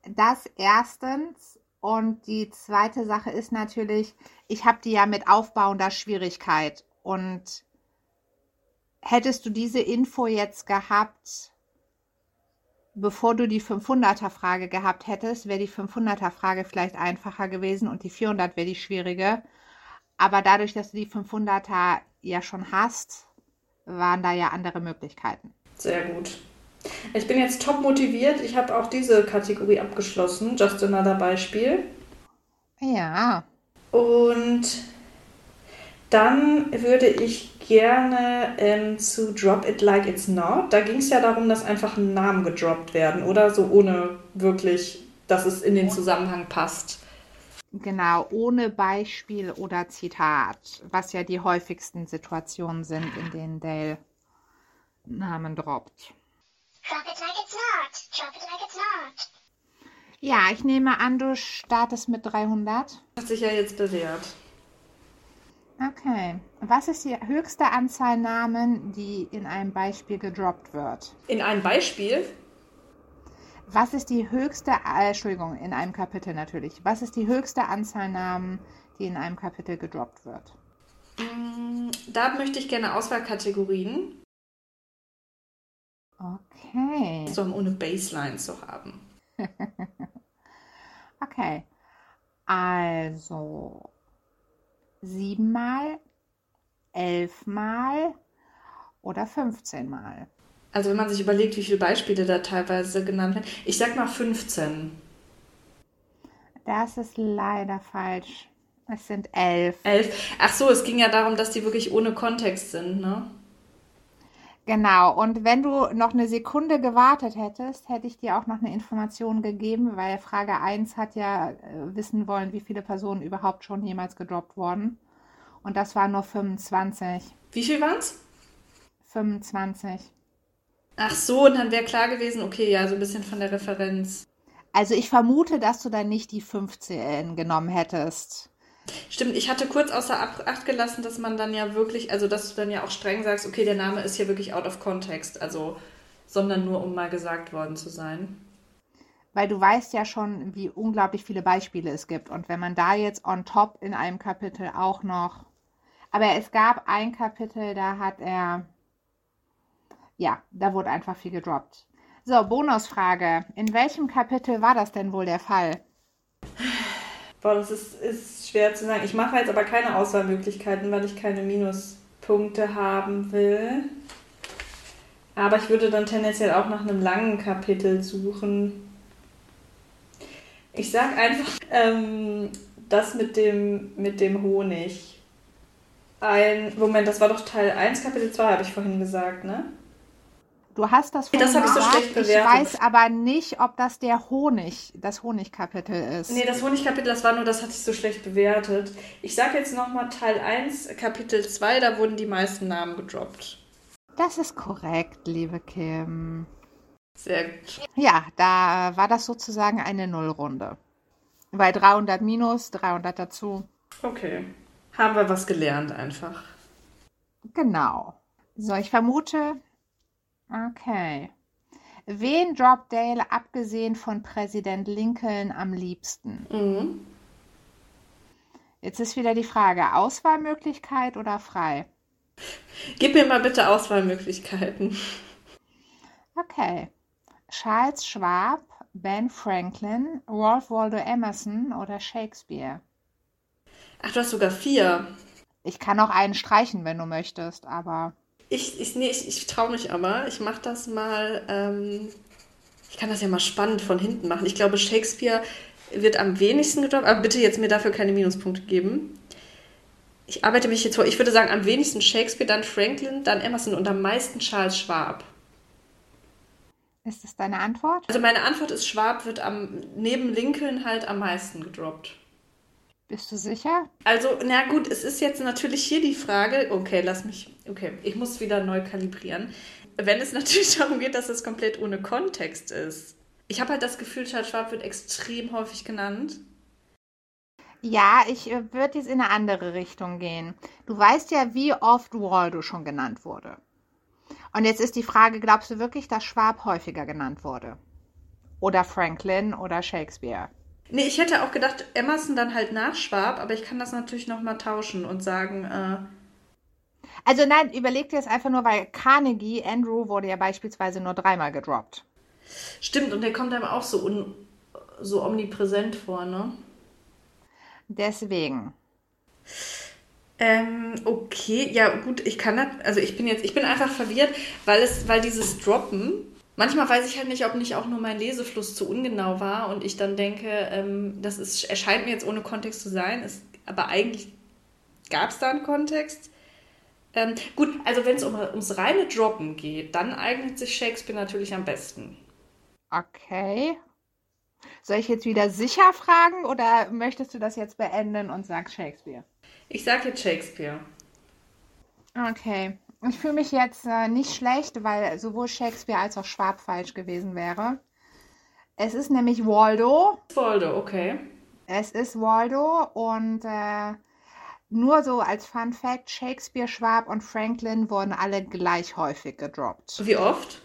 Das erstens. Und die zweite Sache ist natürlich, ich habe die ja mit aufbauender Schwierigkeit. Und hättest du diese Info jetzt gehabt, bevor du die 500er Frage gehabt hättest, wäre die 500er Frage vielleicht einfacher gewesen und die 400 wäre die schwierige. Aber dadurch, dass du die 500er ja schon hast, waren da ja andere Möglichkeiten. Sehr gut. Ich bin jetzt top motiviert. Ich habe auch diese Kategorie abgeschlossen. Just another Beispiel. Ja, Und dann würde ich gerne ähm, zu Drop It Like It's Not. Da ging es ja darum, dass einfach Namen gedroppt werden, oder? So ohne wirklich, dass es in den Zusammenhang passt. Genau, ohne Beispiel oder Zitat, was ja die häufigsten Situationen sind, in denen Dale Namen droppt. Drop it like it's not. Drop it like it's not. Ja, ich nehme an, du startest mit 300. Hat sich ja jetzt bewährt. Okay. Was ist die höchste Anzahl Namen, die in einem Beispiel gedroppt wird? In einem Beispiel Was ist die höchste, äh, Entschuldigung, in einem Kapitel natürlich. Was ist die höchste Anzahl Namen, die in einem Kapitel gedroppt wird? Mm, Da möchte ich gerne Auswahlkategorien, Okay. so ohne Baseline zu haben. [laughs] Okay. Also siebenmal, elfmal oder 15 Mal. Also wenn man sich überlegt, wie viele Beispiele da teilweise genannt werden. Ich sag mal 15. Das ist leider falsch. Es sind elf. 11. Ach so, es ging ja darum, dass die wirklich ohne Kontext sind, ne? Genau. Und wenn du noch eine Sekunde gewartet hättest, hätte ich dir auch noch eine Information gegeben, weil Frage 1 hat ja äh, wissen wollen, wie viele Personen überhaupt schon jemals gedroppt wurden. Und das waren nur 25. Wie viel waren's? 25. Ach so, und dann wäre klar gewesen, okay, ja, so ein bisschen von der Referenz. Also ich vermute, dass du dann nicht die 15 genommen hättest. Stimmt, ich hatte kurz außer Acht gelassen, dass man dann ja wirklich, also dass du dann ja auch streng sagst, okay, der Name ist hier wirklich out of context, also, sondern nur um mal gesagt worden zu sein. Weil du weißt ja schon, wie unglaublich viele Beispiele es gibt. Und wenn man da jetzt on top in einem Kapitel auch noch. Aber es gab ein Kapitel, da hat er. Ja, da wurde einfach viel gedroppt. So, Bonusfrage. In welchem Kapitel war das denn wohl der Fall? Boah, das ist, ist schwer zu sagen. Ich mache jetzt aber keine Auswahlmöglichkeiten, weil ich keine Minuspunkte haben will. Aber ich würde dann tendenziell auch nach einem langen Kapitel suchen. Ich sag einfach ähm, das mit dem, mit dem Honig. Ein, Moment, das war doch Teil 1, Kapitel 2, habe ich vorhin gesagt, ne? Du hast das Nee, das vorhin ich so gesagt. schlecht Ich weiß aber nicht, ob das der Honig, das Honigkapitel ist. Nee, das Honigkapitel, das war nur, das hatte ich so schlecht bewertet. Ich sag jetzt nochmal Teil 1, Kapitel 2, da wurden die meisten Namen gedroppt. Das ist korrekt, liebe Kim. Sehr gut. Ja, da war das sozusagen eine Nullrunde. Weil 300 minus, 300 dazu. Okay. Haben wir was gelernt einfach. Genau. So, ich vermute. Okay. Wen droppt Dale abgesehen von Präsident Lincoln am liebsten? Mhm. Jetzt ist wieder die Frage: Auswahlmöglichkeit oder frei? Gib mir mal bitte Auswahlmöglichkeiten. Okay. Charles Schwab, Ben Franklin, Ralph Waldo Emerson oder Shakespeare? Ach, du hast sogar vier. Ich kann auch einen streichen, wenn du möchtest, aber Ich, ich, nee, ich, ich traue mich aber. Ich mache das mal. Ähm, ich kann das ja mal spannend von hinten machen. Ich glaube, Shakespeare wird am wenigsten gedroppt. Aber bitte jetzt mir dafür keine Minuspunkte geben. Ich arbeite mich jetzt vor. Ich würde sagen, am wenigsten Shakespeare, dann Franklin, dann Emerson und am meisten Charles Schwab. ist das deine Antwort? Also meine Antwort ist, Schwab wird am, neben Lincoln halt am meisten gedroppt. Bist du sicher? Also, na gut, es ist jetzt natürlich hier die Frage, okay, lass mich, okay, ich muss wieder neu kalibrieren. Wenn es [laughs] natürlich darum geht, dass es komplett ohne Kontext ist. Ich habe halt das Gefühl, Charles Schwab wird extrem häufig genannt. Ja, ich äh, würde jetzt in eine andere Richtung gehen. Du weißt ja, wie oft Waldo schon genannt wurde. Und jetzt ist die Frage, glaubst du wirklich, dass Schwab häufiger genannt wurde? Oder Franklin oder Shakespeare? Nee, ich hätte auch gedacht, Emerson dann halt nach Schwab, aber ich kann das natürlich nochmal tauschen und sagen, äh, Also nein, überleg dir das einfach nur, weil Carnegie, Andrew wurde ja beispielsweise nur dreimal gedroppt. stimmt, und der kommt einem auch so, un, so omnipräsent vor, ne? Deswegen. Ähm, okay, ja gut, ich kann das, also ich bin jetzt, ich bin einfach verwirrt, weil es, weil dieses Droppen, manchmal weiß ich halt nicht, ob nicht auch nur mein Lesefluss zu ungenau war und ich dann denke, ähm, das ist, erscheint mir jetzt ohne Kontext zu sein, es, aber eigentlich gab es da einen Kontext. Ähm, gut, also wenn es um, ums reine Droppen geht, dann eignet sich Shakespeare natürlich am besten. Okay. Soll ich jetzt wieder sicher fragen oder möchtest du das jetzt beenden und sagst Shakespeare? Ich sage jetzt Shakespeare. Okay. Ich fühle mich jetzt äh, nicht schlecht, weil sowohl Shakespeare als auch Schwab falsch gewesen wäre. Es ist nämlich Waldo. Waldo, okay. Es ist Waldo und äh, nur so als Fun Fact: Shakespeare, Schwab und Franklin wurden alle gleich häufig gedroppt. Wie oft?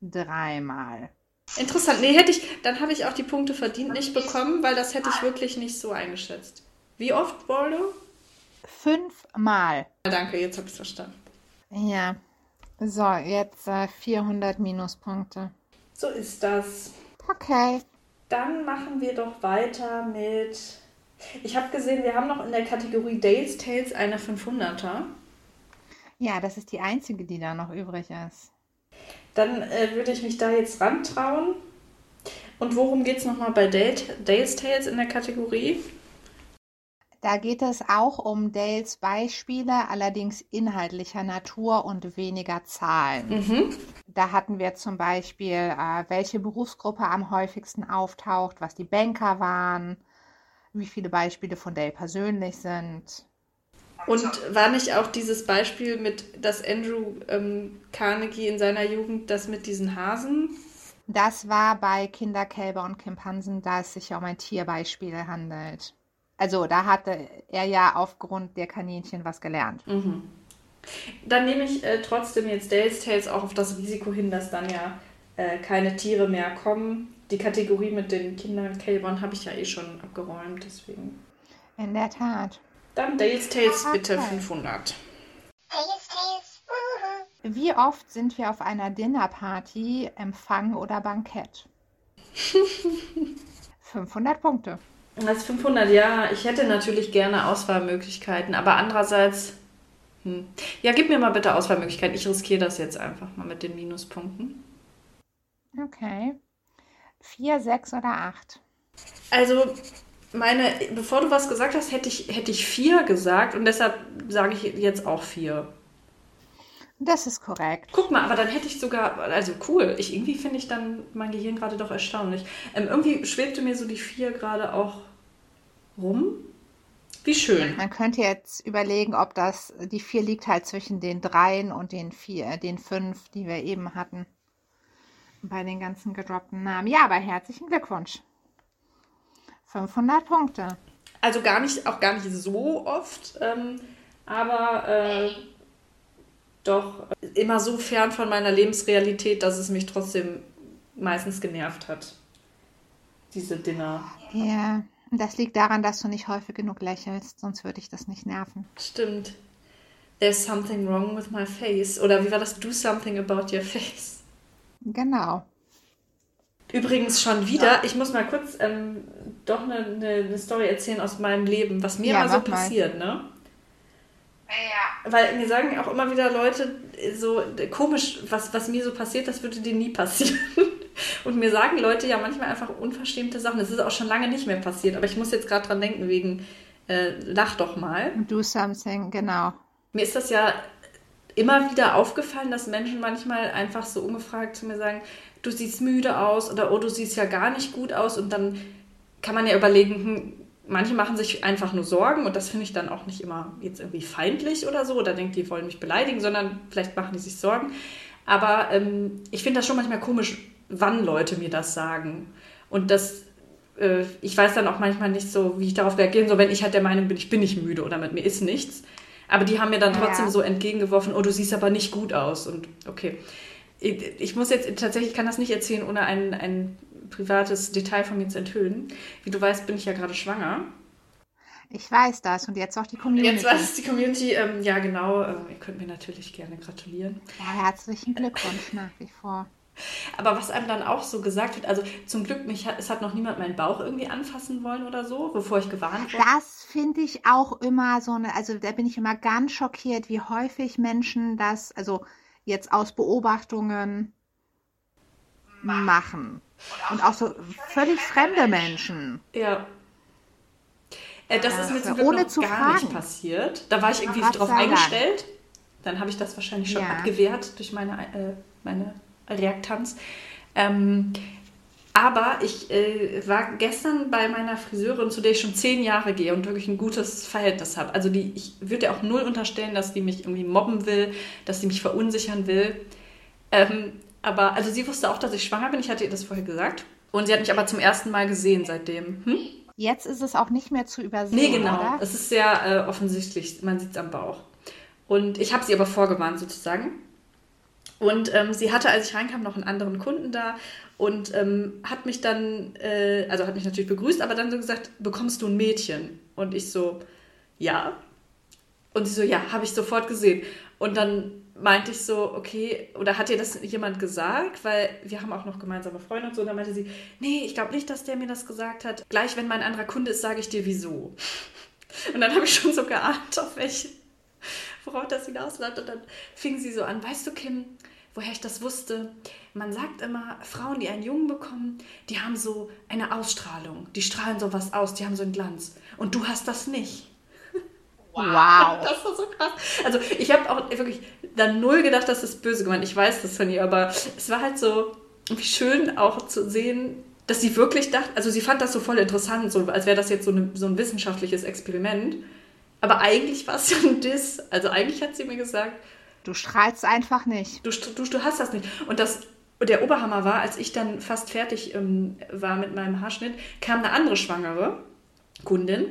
Dreimal. Interessant. Nee, hätte ich, dann habe ich auch die Punkte verdient nicht bekommen, weil das hätte ich wirklich nicht so eingeschätzt. Wie oft, Waldo? Fünfmal. Ah, Danke, jetzt habe ich es verstanden. Ja. So, jetzt äh, 400 Minuspunkte. So ist das. Okay. Dann machen wir doch weiter mit. Ich habe gesehen, wir haben noch in der Kategorie Dales Tales eine 500er. Ja, das ist die einzige, die da noch übrig ist. Dann äh, würde ich mich da jetzt rantrauen. Und worum geht es nochmal bei Dale, Dales Tales in der Kategorie? Da geht es auch um Dales Beispiele, allerdings inhaltlicher Natur und weniger Zahlen. Mhm. Da hatten wir zum Beispiel, äh, welche Berufsgruppe am häufigsten auftaucht, was die Banker waren, wie viele Beispiele von Dale persönlich sind. Und war nicht auch dieses Beispiel mit, dass Andrew ähm, Carnegie in seiner Jugend das mit diesen Hasen? Das war bei Kinder, Kälber und Kimpansen, da es sich ja um ein Tierbeispiel handelt. Also da hatte er ja aufgrund der Kaninchen was gelernt. Dann nehme ich äh, trotzdem jetzt Dales Tales auch auf das Risiko hin, dass dann ja äh, keine Tiere mehr kommen. Die Kategorie mit den Kindern, Kälbern habe ich ja eh schon abgeräumt, deswegen. In der Tat. Dann Dales Tales bitte Okay. 500. Tails, Tails, woohoo. Wie oft sind wir auf einer Dinnerparty, Empfang oder Bankett? [laughs] 500 Punkte. Das 500, ja, ich hätte natürlich gerne Auswahlmöglichkeiten, aber andererseits, hm. ja, gib mir mal bitte Auswahlmöglichkeiten. Ich riskiere das jetzt einfach mal mit den Minuspunkten. Okay. 4, 6 oder 8? Also, meine, bevor du was gesagt hast, hätte ich, hätte ich vier gesagt und deshalb sage ich jetzt auch vier. Das ist korrekt. Guck mal, aber dann hätte ich sogar, also cool, ich irgendwie finde ich dann mein Gehirn gerade doch erstaunlich. Ähm, irgendwie schwebte mir so die vier gerade auch rum. Wie schön. Man könnte jetzt überlegen, ob das, die 4 liegt halt zwischen den 3 und den 4, den 5, die wir eben hatten. Bei den ganzen gedroppten Namen. Ja, aber herzlichen Glückwunsch. 500 Punkte. Also gar nicht, auch gar nicht so oft, ähm, aber äh, doch immer so fern von meiner Lebensrealität, dass es mich trotzdem meistens genervt hat. Diese Dinner. Ja, das liegt daran, dass du nicht häufig genug lächelst, sonst würde ich das nicht nerven. Stimmt. There's something wrong with my face. Oder wie war das? Do something about your face. Genau. Übrigens schon wieder, ich muss mal kurz ähm, doch eine, eine, eine Story erzählen aus meinem Leben, was mir Ja, mal so mal. passiert, ne? Ja. Weil mir sagen auch immer wieder Leute, so komisch, was, was mir so passiert, das würde dir nie passieren. [laughs] Und mir sagen Leute ja manchmal einfach unverschämte Sachen. Das ist auch schon lange nicht mehr passiert, aber ich muss jetzt gerade dran denken, wegen äh, Lach doch mal. Do something, genau. Mir ist das ja immer wieder aufgefallen, dass Menschen manchmal einfach so ungefragt zu mir sagen, du siehst müde aus oder oh, du siehst ja gar nicht gut aus. Und dann kann man ja überlegen, hm, manche machen sich einfach nur Sorgen und das finde ich dann auch nicht immer jetzt irgendwie feindlich oder so oder denkt, die wollen mich beleidigen, sondern vielleicht machen die sich Sorgen. Aber ähm, ich finde das schon manchmal komisch, wann Leute mir das sagen. Und das, äh, ich weiß dann auch manchmal nicht so, wie ich darauf reagieren soll, wenn ich halt der Meinung bin, ich bin nicht müde oder mit mir ist nichts. Aber die haben mir dann trotzdem ja. so entgegengeworfen, oh, du siehst aber nicht gut aus. Und okay. Ich, ich muss jetzt tatsächlich, ich kann das nicht erzählen, ohne ein, ein privates Detail von mir zu enthüllen. Wie du weißt, bin ich ja gerade schwanger. Ich weiß das und jetzt auch die Community. Jetzt weiß es die Community, ähm, ja genau, äh, ihr könnt mir natürlich gerne gratulieren. Ja, herzlichen Glückwunsch nach wie vor. Aber was einem dann auch so gesagt wird, also zum Glück, mich hat, es hat noch niemand meinen Bauch irgendwie anfassen wollen oder so, bevor ich gewarnt wurde. Das finde ich auch immer so eine, also da bin ich immer ganz schockiert, wie häufig Menschen das, also jetzt aus Beobachtungen machen. Und auch so völlig fremde Menschen. Ja. Äh, das ist mir zum Ja, Glück ohne zu gar nicht fragen. passiert. Da war ich irgendwie Gott drauf eingestellt. Dann habe ich das wahrscheinlich schon Ja. abgewehrt durch meine, äh, meine Reaktanz. Ähm, aber ich äh, war gestern bei meiner Friseurin, zu der ich schon zehn Jahre gehe und wirklich ein gutes Verhältnis habe. Also die, ich würde ihr auch null unterstellen, dass die mich irgendwie mobben will, dass sie mich verunsichern will. Ähm, aber also sie wusste auch, dass ich schwanger bin. Ich hatte ihr das vorher gesagt. Und sie hat mich aber zum ersten Mal gesehen seitdem. Hm? Jetzt ist es auch nicht mehr zu übersehen, Nee, genau. oder? Es ist sehr äh, offensichtlich. Man sieht es am Bauch. Und ich habe sie aber vorgewarnt sozusagen. Und ähm, sie hatte, als ich reinkam, noch einen anderen Kunden da und ähm, hat mich dann, äh, also hat mich natürlich begrüßt, aber dann so gesagt, bekommst du ein Mädchen? Und ich so, ja. Und sie so, ja, habe ich sofort gesehen. Und dann meinte ich so, okay, oder hat dir das jemand gesagt? Weil wir haben auch noch gemeinsame Freunde und so. Und dann meinte sie, nee, ich glaube nicht, dass der mir das gesagt hat. Gleich, wenn mein anderer Kunde ist, sage ich dir wieso. Und dann habe ich schon so geahnt, auf welche, worauf das hinausläuft. Und dann fing sie so an, weißt du, Kim, woher ich das wusste? Man sagt immer, Frauen, die einen Jungen bekommen, die haben so eine Ausstrahlung. Die strahlen sowas aus, die haben so einen Glanz. Und du hast das nicht. Wow. [laughs] Das war so krass. Also ich habe auch wirklich dann null gedacht, dass das böse gemeint. Ich weiß das von ihr, aber es war halt so irgendwie schön auch zu sehen, dass sie wirklich dachte, also sie fand das so voll interessant, so als wäre das jetzt so, eine, so ein wissenschaftliches Experiment. Aber eigentlich war es ja ein Diss. Also eigentlich hat sie mir gesagt, Du strahlst einfach nicht. du, du, du hast das nicht. Und das, der Oberhammer war, als ich dann fast fertig ähm, war mit meinem Haarschnitt, kam eine andere Schwangere Kundin.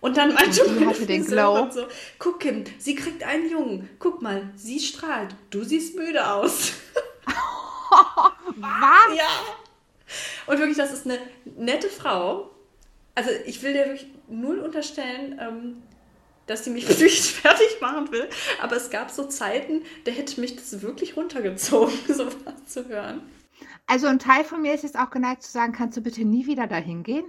Und dann meinte Und die hatte den Glow. so, guck Kim, sie kriegt einen Jungen. Guck mal, sie strahlt. Du siehst müde aus. [laughs] Was? ja. Und wirklich, das ist eine nette Frau. Also ich will dir wirklich null unterstellen, ähm, dass sie mich [laughs] wirklich fertig machen will. Aber es gab so Zeiten, da hätte mich das wirklich runtergezogen, [laughs] sowas zu hören. Also ein Teil von mir ist jetzt auch geneigt zu sagen, kannst du bitte nie wieder dahin gehen?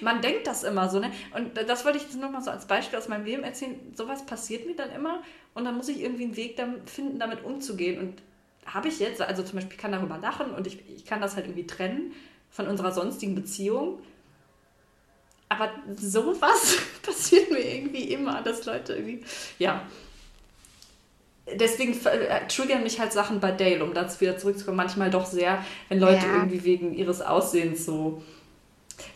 Man denkt das immer so, ne? Und das wollte ich jetzt nur mal so als Beispiel aus meinem Leben erzählen. Sowas passiert mir dann immer und dann muss ich irgendwie einen Weg finden, damit umzugehen. Und habe ich jetzt, also zum Beispiel, ich kann darüber lachen und ich, ich kann das halt irgendwie trennen von unserer sonstigen Beziehung. Aber sowas [laughs] passiert mir irgendwie immer, dass Leute irgendwie, ja. Deswegen äh, triggern mich halt Sachen bei Dale, um dazu wieder zurückzukommen, manchmal doch sehr, wenn Leute Ja. irgendwie wegen ihres Aussehens so,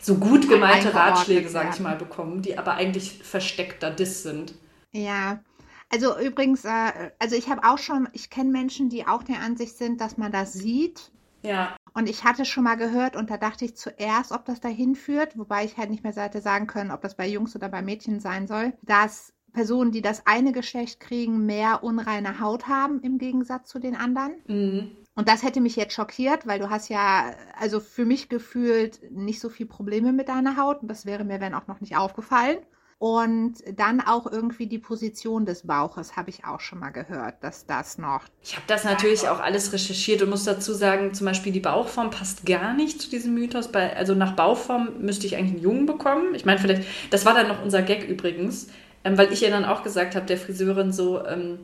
so gut gemeinte Ratschläge, sag ich mal, bekommen, die aber eigentlich versteckter Diss sind. Ja. Also übrigens, äh, also ich habe auch schon, ich kenne Menschen, die auch der Ansicht sind, dass man das sieht. Ja, Und ich hatte schon mal gehört und da dachte ich zuerst, ob das dahin führt, wobei ich halt nicht mehr hätte sagen können, ob das bei Jungs oder bei Mädchen sein soll, dass Personen, die das eine Geschlecht kriegen, mehr unreine Haut haben im Gegensatz zu den anderen. mhm. Und das hätte mich jetzt schockiert, weil du hast ja, also für mich gefühlt nicht so viel Probleme mit deiner Haut und das wäre mir, wenn auch noch nicht aufgefallen. Und dann auch irgendwie die Position des Bauches, habe ich auch schon mal gehört, dass das noch. Ich habe das natürlich auch alles recherchiert und muss dazu sagen, zum Beispiel die Bauchform passt gar nicht zu diesem Mythos. Bei, also nach Bauchform müsste ich eigentlich einen Jungen bekommen. Ich meine, vielleicht, das war dann noch unser Gag übrigens, ähm, weil ich ihr dann auch gesagt habe, der Friseurin so, ähm,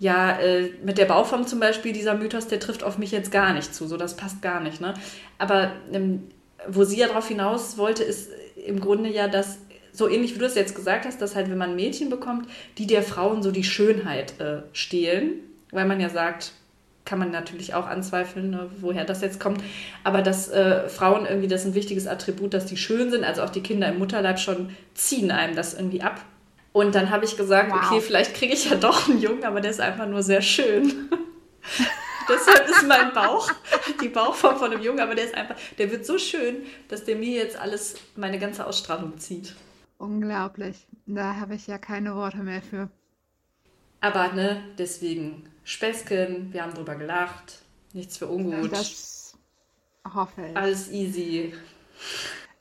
ja, äh, mit der Bauform zum Beispiel, dieser Mythos, der trifft auf mich jetzt gar nicht zu, so das passt gar nicht. Ne? Aber ähm, wo sie ja darauf hinaus wollte, ist im Grunde ja, dass so ähnlich wie du es jetzt gesagt hast, dass halt, wenn man Mädchen bekommt, die der Frauen so die Schönheit äh, stehlen, weil man ja sagt, kann man natürlich auch anzweifeln, ne, woher das jetzt kommt, aber dass äh, Frauen irgendwie, das ist ein wichtiges Attribut, dass die schön sind, also auch die Kinder im Mutterleib schon ziehen einem das irgendwie ab. Und dann habe ich gesagt, wow. okay, vielleicht kriege ich ja doch einen Jungen, aber der ist einfach nur sehr schön. [laughs] Deshalb ist mein Bauch die Bauchform von einem Jungen, aber der ist einfach, der wird so schön, dass der mir jetzt alles, meine ganze Ausstrahlung zieht. Unglaublich. Da habe ich ja keine Worte mehr für. Aber ne, deswegen Späßchen, wir haben drüber gelacht, nichts für ungut. Das hoffe ich. Alles easy.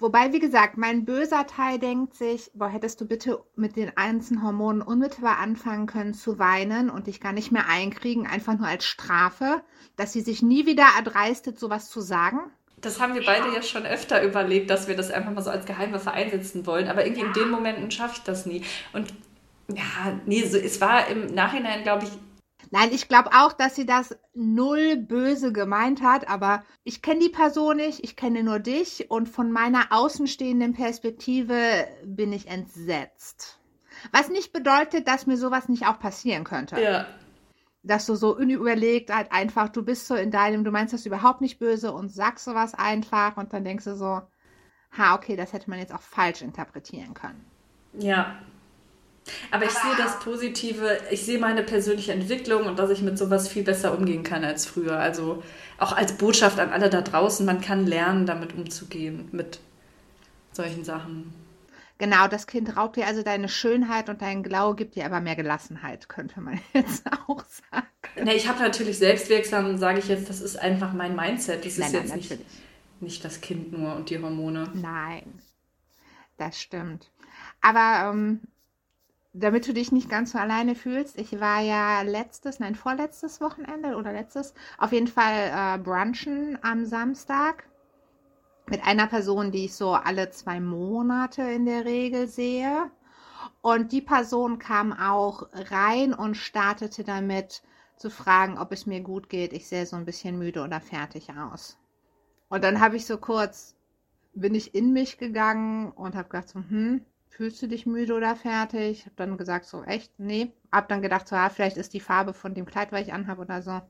Wobei, wie gesagt, mein böser Teil denkt sich, boah, hättest du bitte mit den einzelnen Hormonen unmittelbar anfangen können zu weinen und dich gar nicht mehr einkriegen, einfach nur als Strafe, dass sie sich nie wieder erdreistet, sowas zu sagen. Das haben wir beide ja schon öfter überlegt, dass wir das einfach mal so als Geheimwaffe einsetzen wollen. Aber irgendwie in den Momenten schaffe ich das nie. Und ja, nee, so, es war im Nachhinein, glaube ich. Nein, ich glaube auch, dass sie das null böse gemeint hat, aber ich kenne die Person nicht, ich kenne nur dich und von meiner außenstehenden Perspektive bin ich entsetzt. Was nicht bedeutet, dass mir sowas nicht auch passieren könnte. Ja, dass du so unüberlegt halt einfach, du bist so in deinem, du meinst das überhaupt nicht böse und sagst sowas einfach und dann denkst du so, ha, okay, das hätte man jetzt auch falsch interpretieren können. Ja. Aber ich sehe das Positive, ich sehe meine persönliche Entwicklung und dass ich mit sowas viel besser umgehen kann als früher. Also auch als Botschaft an alle da draußen, man kann lernen, damit umzugehen, mit solchen Sachen. Genau, das Kind raubt dir also deine Schönheit und dein Glau, gibt dir aber mehr Gelassenheit, könnte man [laughs] jetzt auch sagen. Nee, ich habe natürlich selbstwirksam, sage ich jetzt, das ist einfach mein Mindset. Das nein, ist nein, jetzt nicht, nicht das Kind nur und die Hormone. Nein, das stimmt. Aber ähm, damit du dich nicht ganz so alleine fühlst, ich war ja letztes, nein, vorletztes Wochenende oder letztes, auf jeden Fall äh, brunchen am Samstag mit einer Person, die ich so alle zwei Monate in der Regel sehe. Und die Person kam auch rein und startete damit zu fragen, ob es mir gut geht. Ich sehe so ein bisschen müde oder fertig aus. Und dann habe ich so kurz, bin ich in mich gegangen und habe gedacht so, hm, fühlst du dich müde oder fertig? Habe dann gesagt so, echt? Nee. Hab dann gedacht so, ja, vielleicht ist die Farbe von dem Kleid, was ich anhabe oder so.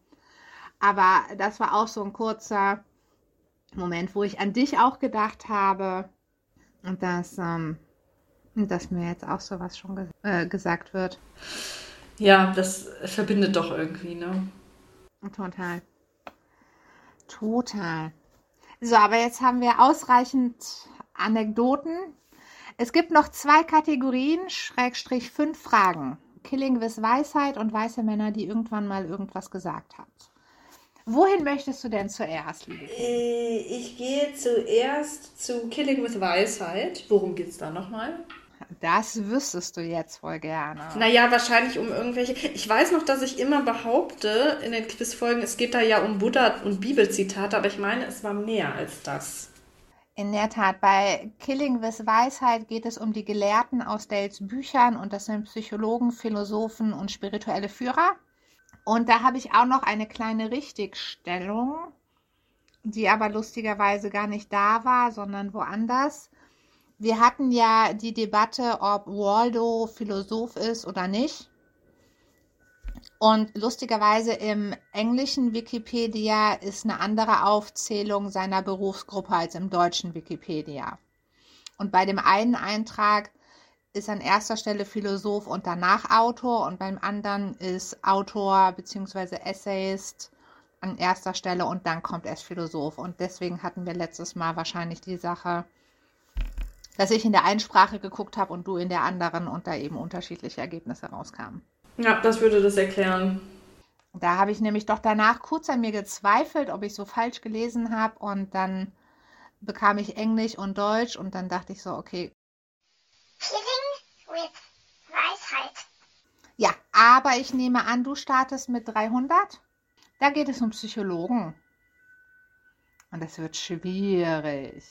Aber das war auch so ein kurzer, Moment, wo ich an dich auch gedacht habe und dass, ähm, dass mir jetzt auch sowas schon ge äh, gesagt wird. Ja, das verbindet doch irgendwie, ne? Total. Total. So, aber jetzt haben wir ausreichend Anekdoten. Es gibt noch zwei Kategorien, Schrägstrich fünf Fragen. Killing with Weisheit und weiße Männer, die irgendwann mal irgendwas gesagt haben. Wohin möchtest du denn zuerst, liebe? Äh, ich gehe zuerst zu Killing with Weisheit. Worum geht es da nochmal? Das wüsstest du jetzt wohl gerne. Naja, wahrscheinlich um irgendwelche. Ich weiß noch, dass ich immer behaupte in den Quizfolgen, es geht da ja um Buddha und Bibelzitate, aber ich meine, es war mehr als das. In der Tat, bei Killing with Weisheit geht es um die Gelehrten aus Dales Büchern und das sind Psychologen, Philosophen und spirituelle Führer. Und da habe ich auch noch eine kleine Richtigstellung, die aber lustigerweise gar nicht da war, sondern woanders. Wir hatten ja die Debatte, ob Waldo Philosoph ist oder nicht. Und lustigerweise im englischen Wikipedia ist eine andere Aufzählung seiner Berufsgruppe als im deutschen Wikipedia. Und bei dem einen Eintrag ist an erster Stelle Philosoph und danach Autor und beim anderen ist Autor bzw. Essayist an erster Stelle und dann kommt erst Philosoph. Und deswegen hatten wir letztes Mal wahrscheinlich die Sache, dass ich in der einen Sprache geguckt habe und du in der anderen und da eben unterschiedliche Ergebnisse rauskamen. Ja, das würde das erklären. Da habe ich nämlich doch danach kurz an mir gezweifelt, ob ich so falsch gelesen habe und dann bekam ich Englisch und Deutsch und dann dachte ich so, okay, Killing with Weisheit. Ja, aber ich nehme an, du startest mit 300. Da geht es um Psychologen. Und es wird schwierig.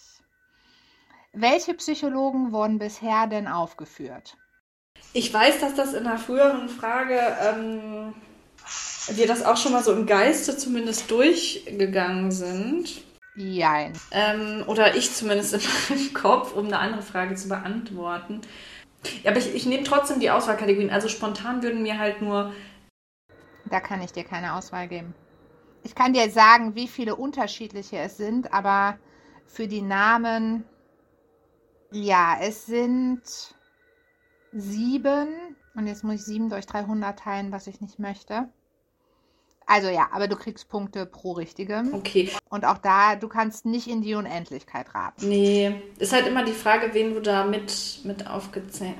Welche Psychologen wurden bisher denn aufgeführt? Ich weiß, dass das in einer früheren Frage ähm, wir das auch schon mal so im Geiste zumindest durchgegangen sind. Jein. Ähm, oder ich zumindest in meinem [laughs] Kopf, um eine andere Frage zu beantworten. Ja, aber ich, ich nehme trotzdem die Auswahlkategorien. Also spontan würden mir halt nur. Da kann ich dir keine Auswahl geben. Ich kann dir sagen, wie viele unterschiedliche es sind, aber für die Namen, ja, es sind sieben. Und jetzt muss ich sieben durch 300 teilen, was ich nicht möchte. Also ja, aber du kriegst Punkte pro richtige. Okay. Und auch da, du kannst nicht in die Unendlichkeit raten. Nee, ist halt immer die Frage, wen du da mit, mit aufgezählt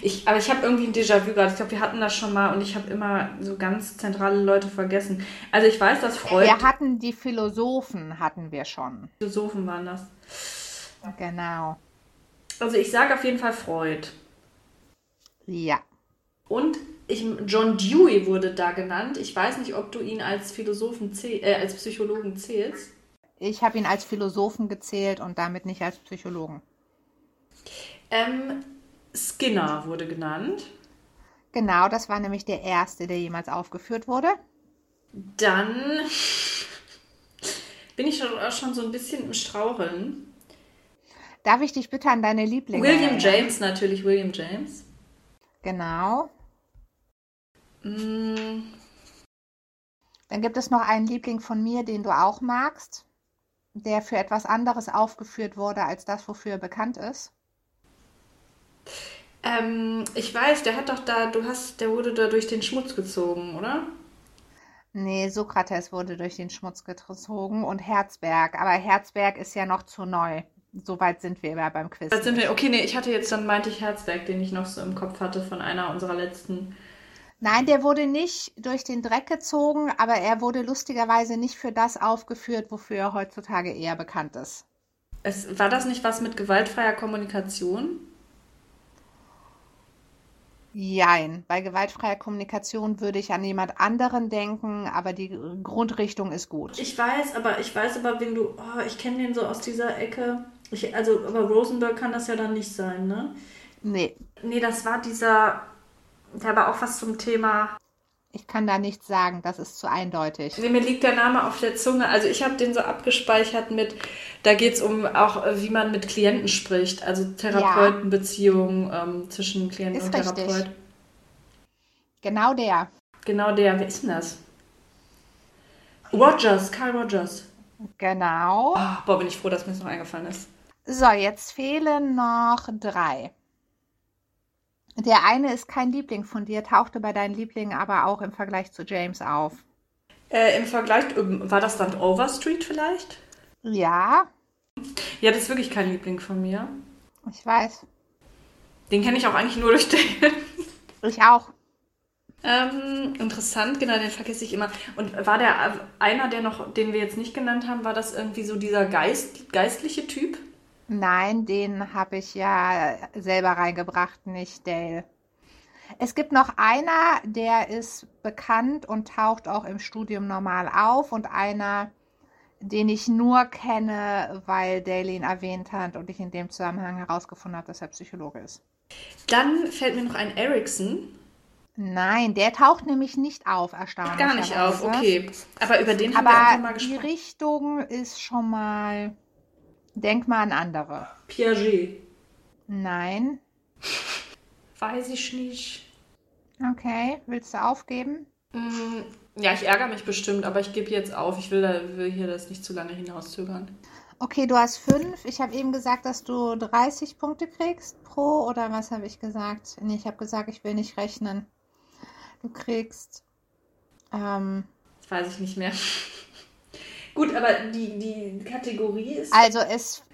ich Aber ich habe irgendwie ein Déjà-vu gerade. Ich glaube, wir hatten das schon mal und ich habe immer so ganz zentrale Leute vergessen. Also ich weiß, dass Freud... Wir hatten die Philosophen, hatten wir schon. Philosophen waren das. Genau. Also ich sage auf jeden Fall Freud. Ja. Und ich, John Dewey wurde da genannt. Ich weiß nicht, ob du ihn als Philosophen zäh- äh, als Psychologen zählst. Ich habe ihn als Philosophen gezählt und damit nicht als Psychologen. Ähm, Skinner wurde genannt. Genau, das war nämlich der erste, der jemals aufgeführt wurde. Dann bin ich schon, so ein bisschen im Straucheln. Darf ich dich bitte an deine Lieblinge William? James natürlich, William James. Genau. Mm, Dann gibt es noch einen Liebling von mir, den du auch magst, der für etwas anderes aufgeführt wurde als das, wofür er bekannt ist. ähm, ich weiß, der hat doch da, du hast, der wurde da durch den Schmutz gezogen, oder? Nee, Sokrates wurde durch den Schmutz gezogen und Herzberg. Aber Herzberg ist ja noch zu neu. Soweit sind wir ja beim Quiz. Sind wir, okay, nee, ich hatte jetzt, dann meinte ich Herzberg, den ich noch so im Kopf hatte von einer unserer letzten. Nein, der wurde nicht durch den Dreck gezogen, aber er wurde lustigerweise nicht für das aufgeführt, wofür er heutzutage eher bekannt ist. Es, war das nicht was mit gewaltfreier Kommunikation? Jein. Bei gewaltfreier Kommunikation würde ich an jemand anderen denken, aber die Grundrichtung ist gut. Ich weiß, aber ich weiß aber, wen du. Oh, ich kenne den so aus dieser Ecke. Ich, also, aber Rosenberg kann das ja dann nicht sein, ne? Nee, Nee, das war dieser. Der war auch was zum Thema. ich kann da nichts sagen, das ist zu eindeutig. Nee, mir liegt der Name auf der Zunge. Also ich habe den so abgespeichert mit, da geht es um auch, äh, wie man mit Klienten spricht. Also Therapeutenbeziehungen ähm, zwischen Klient Ist und richtig. Therapeut. Genau der. Genau der, wer ist denn das? Rogers, Carl Rogers. Genau. Oh, boah, bin ich froh, dass mir das noch eingefallen ist. So, jetzt fehlen noch drei. Der eine ist kein Liebling von dir, tauchte bei deinen Lieblingen aber auch im Vergleich zu James auf. Äh, Im Vergleich, ähm, war das dann Overstreet vielleicht? Ja, Ja, das ist wirklich kein Liebling von mir. ich weiß. Den kenne ich auch eigentlich nur durch den. Ich auch. Ähm, interessant, genau, den vergesse ich immer. Und war der äh, einer, der noch, den wir jetzt nicht genannt haben, war das irgendwie so dieser Geist, geistliche Typ? Nein, den habe ich ja selber reingebracht, nicht Dale. Es gibt noch einer, der ist bekannt und taucht auch im Studium normal auf und einer, den ich nur kenne, weil Dale ihn erwähnt hat und ich in dem Zusammenhang herausgefunden habe, dass er Psychologe ist. Dann fällt mir noch ein Ericsson. Nein, der taucht nämlich nicht auf, erstaunlicherweise. Gar nicht auf, okay. Aber über den haben wir Aber einfach mal die gesprochen. Richtung ist schon mal. Denk mal an andere. Piaget. Nein. Weiß ich nicht. Okay, willst du aufgeben? Mm, Ja, ich ärgere mich bestimmt, aber ich gebe jetzt auf. Ich will, da, will hier das nicht zu lange hinauszögern. Okay, du hast fünf. Ich habe eben gesagt, dass du 30 Punkte kriegst pro oder was habe ich gesagt? Nee, ich habe gesagt, ich will nicht rechnen. Du kriegst. Ähm, Das weiß ich nicht mehr. Gut, aber die, die Kategorie ist. also es,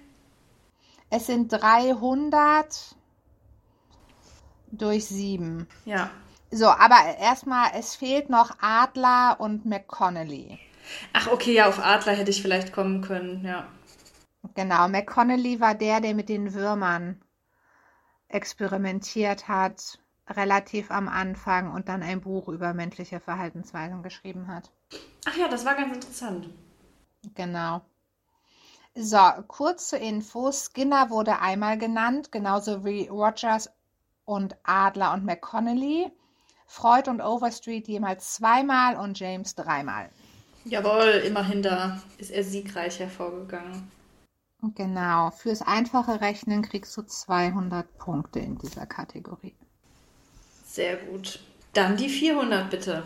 es sind 300 durch 7. Ja. So, aber erstmal, es fehlt noch Adler und McConnelly. Ach, okay, ja, auf Adler hätte ich vielleicht kommen können, ja. Genau, McConnelly war der, der mit den Würmern experimentiert hat, relativ am Anfang und dann ein Buch über menschliche Verhaltensweisen geschrieben hat. Ach ja, das war ganz interessant. Genau. So, kurz zur Info. Skinner wurde einmal genannt, genauso wie Rogers und Adler und McConnelly. Freud und Overstreet jemals zweimal und James dreimal. Jawohl, immerhin da ist er siegreich hervorgegangen. Genau. Fürs einfache Rechnen kriegst du 200 Punkte in dieser Kategorie. Sehr gut. Dann die 400 bitte.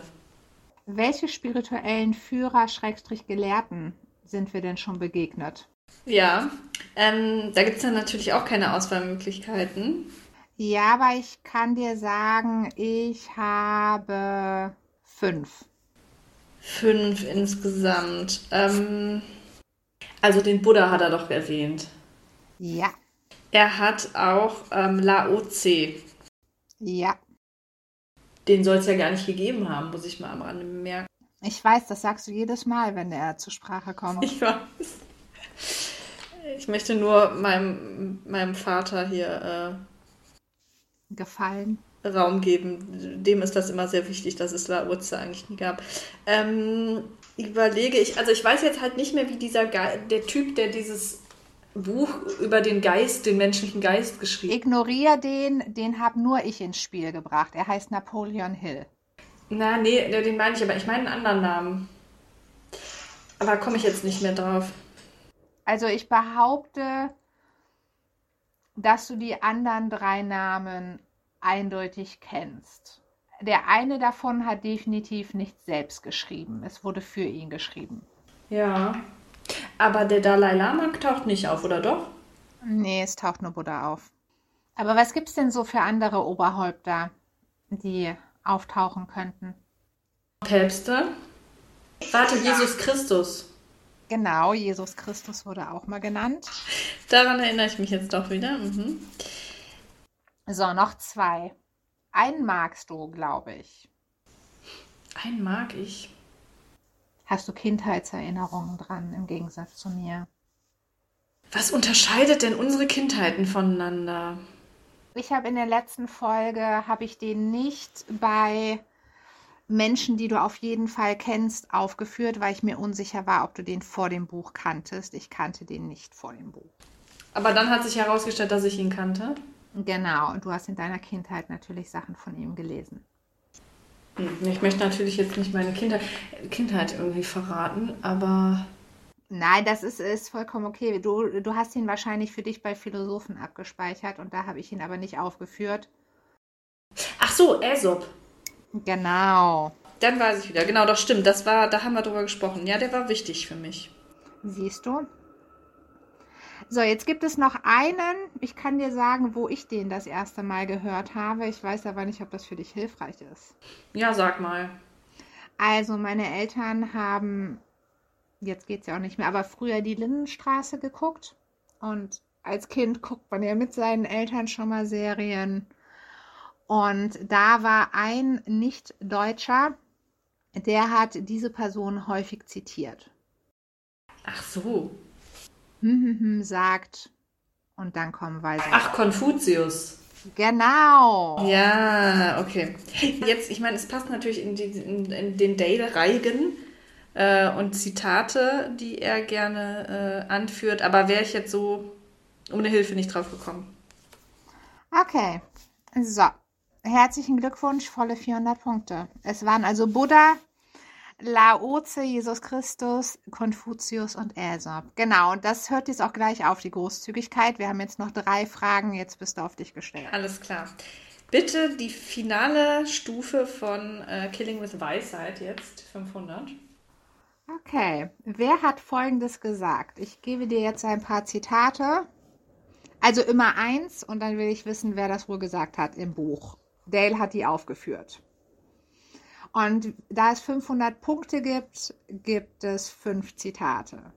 Welche spirituellen Führer, Schrägstrich Gelehrten sind wir denn schon begegnet? Ja, ähm, da gibt es dann natürlich auch keine Auswahlmöglichkeiten. Ja, aber ich kann dir sagen, ich habe fünf. Fünf insgesamt. Ähm, also den Buddha hat er doch erwähnt. Ja, Er hat auch ähm, Lao Tse. ja. Den soll es ja gar nicht gegeben haben, muss ich mal am Rande bemerken. Ich weiß, das sagst du jedes Mal, wenn er zur Sprache kommt. Ich weiß. Ich möchte nur meinem, meinem Vater hier Gefallen. äh, Raum geben. Dem ist das immer sehr wichtig, dass es Lao Tse eigentlich nie gab. Ähm, überlege ich, also ich weiß jetzt halt nicht mehr, wie dieser Ge der Typ, der dieses Buch über den Geist, den menschlichen Geist geschrieben Ignorier den, den habe nur ich ins Spiel gebracht. Er heißt Napoleon Hill. Na, nee, den meine ich, aber ich meine einen anderen Namen. Aber komme ich jetzt nicht mehr drauf. Also ich behaupte, dass du die anderen drei Namen eindeutig kennst. Der eine davon hat definitiv nicht selbst geschrieben. Es wurde für ihn geschrieben. Ja. Aber der Dalai Lama taucht nicht auf, oder doch? Nee, es taucht nur Buddha auf. Aber was gibt's denn so für andere Oberhäupter, die auftauchen könnten? Päpste? Warte, Jesus Christus. Genau, Jesus Christus wurde auch mal genannt. Daran erinnere ich mich jetzt doch wieder. Mhm. So, noch zwei. Einen magst du, glaube ich. Einen mag ich. Hast du Kindheitserinnerungen dran im Gegensatz zu mir? Was unterscheidet denn unsere Kindheiten voneinander? Ich habe in der letzten Folge, habe ich den nicht bei Menschen, die du auf jeden Fall kennst, aufgeführt, weil ich mir unsicher war, ob du den vor dem Buch kanntest. Ich kannte den nicht vor dem Buch. Aber dann hat sich herausgestellt, dass ich ihn kannte. Genau, und du hast in deiner Kindheit natürlich Sachen von ihm gelesen. Hm, Ich möchte natürlich jetzt nicht meine Kindheit, Kindheit irgendwie verraten, aber Nein, das ist, ist vollkommen okay. Du, du hast ihn wahrscheinlich für dich bei Philosophen abgespeichert und da habe ich ihn aber nicht aufgeführt. Ach so, Aesop. Genau. Dann weiß ich wieder. Genau, doch stimmt. Das war, da haben wir drüber gesprochen. Ja, der war wichtig für mich. Siehst du? So, jetzt gibt es noch einen. Ich kann dir sagen, wo ich den das erste Mal gehört habe. Ich weiß aber nicht, ob das für dich hilfreich ist. Ja, sag mal. Also, meine Eltern haben, jetzt geht es ja auch nicht mehr, aber früher die Lindenstraße geguckt. Und als Kind guckt man ja mit seinen Eltern schon mal Serien. Und da war ein Nicht-Deutscher, der hat diese Person häufig zitiert. Ach so. Hm, hm, hm, sagt und dann kommen weise. Ach, Konfuzius. Genau. Ja, okay. Jetzt, ich meine, es passt natürlich in, die, in, in den Dale-Reigen äh, und Zitate, die er gerne äh, anführt, aber wäre ich jetzt so ohne Hilfe nicht drauf gekommen. Okay. So. Herzlichen Glückwunsch, volle 400 Punkte. Es waren also Buddha, Lao Tse, Jesus Christus, Konfuzius und Aesop. Genau, und das hört jetzt auch gleich auf, die Großzügigkeit. Wir haben jetzt noch drei Fragen, jetzt bist du auf dich gestellt. Alles klar. Bitte die finale Stufe von äh, Killing with Weisheit jetzt, 500. Okay, wer hat Folgendes gesagt? Ich gebe dir jetzt ein paar Zitate. Also immer eins und dann will ich wissen, wer das wohl gesagt hat im Buch. Dale hat die aufgeführt. Und da es 500 Punkte gibt, gibt es fünf Zitate.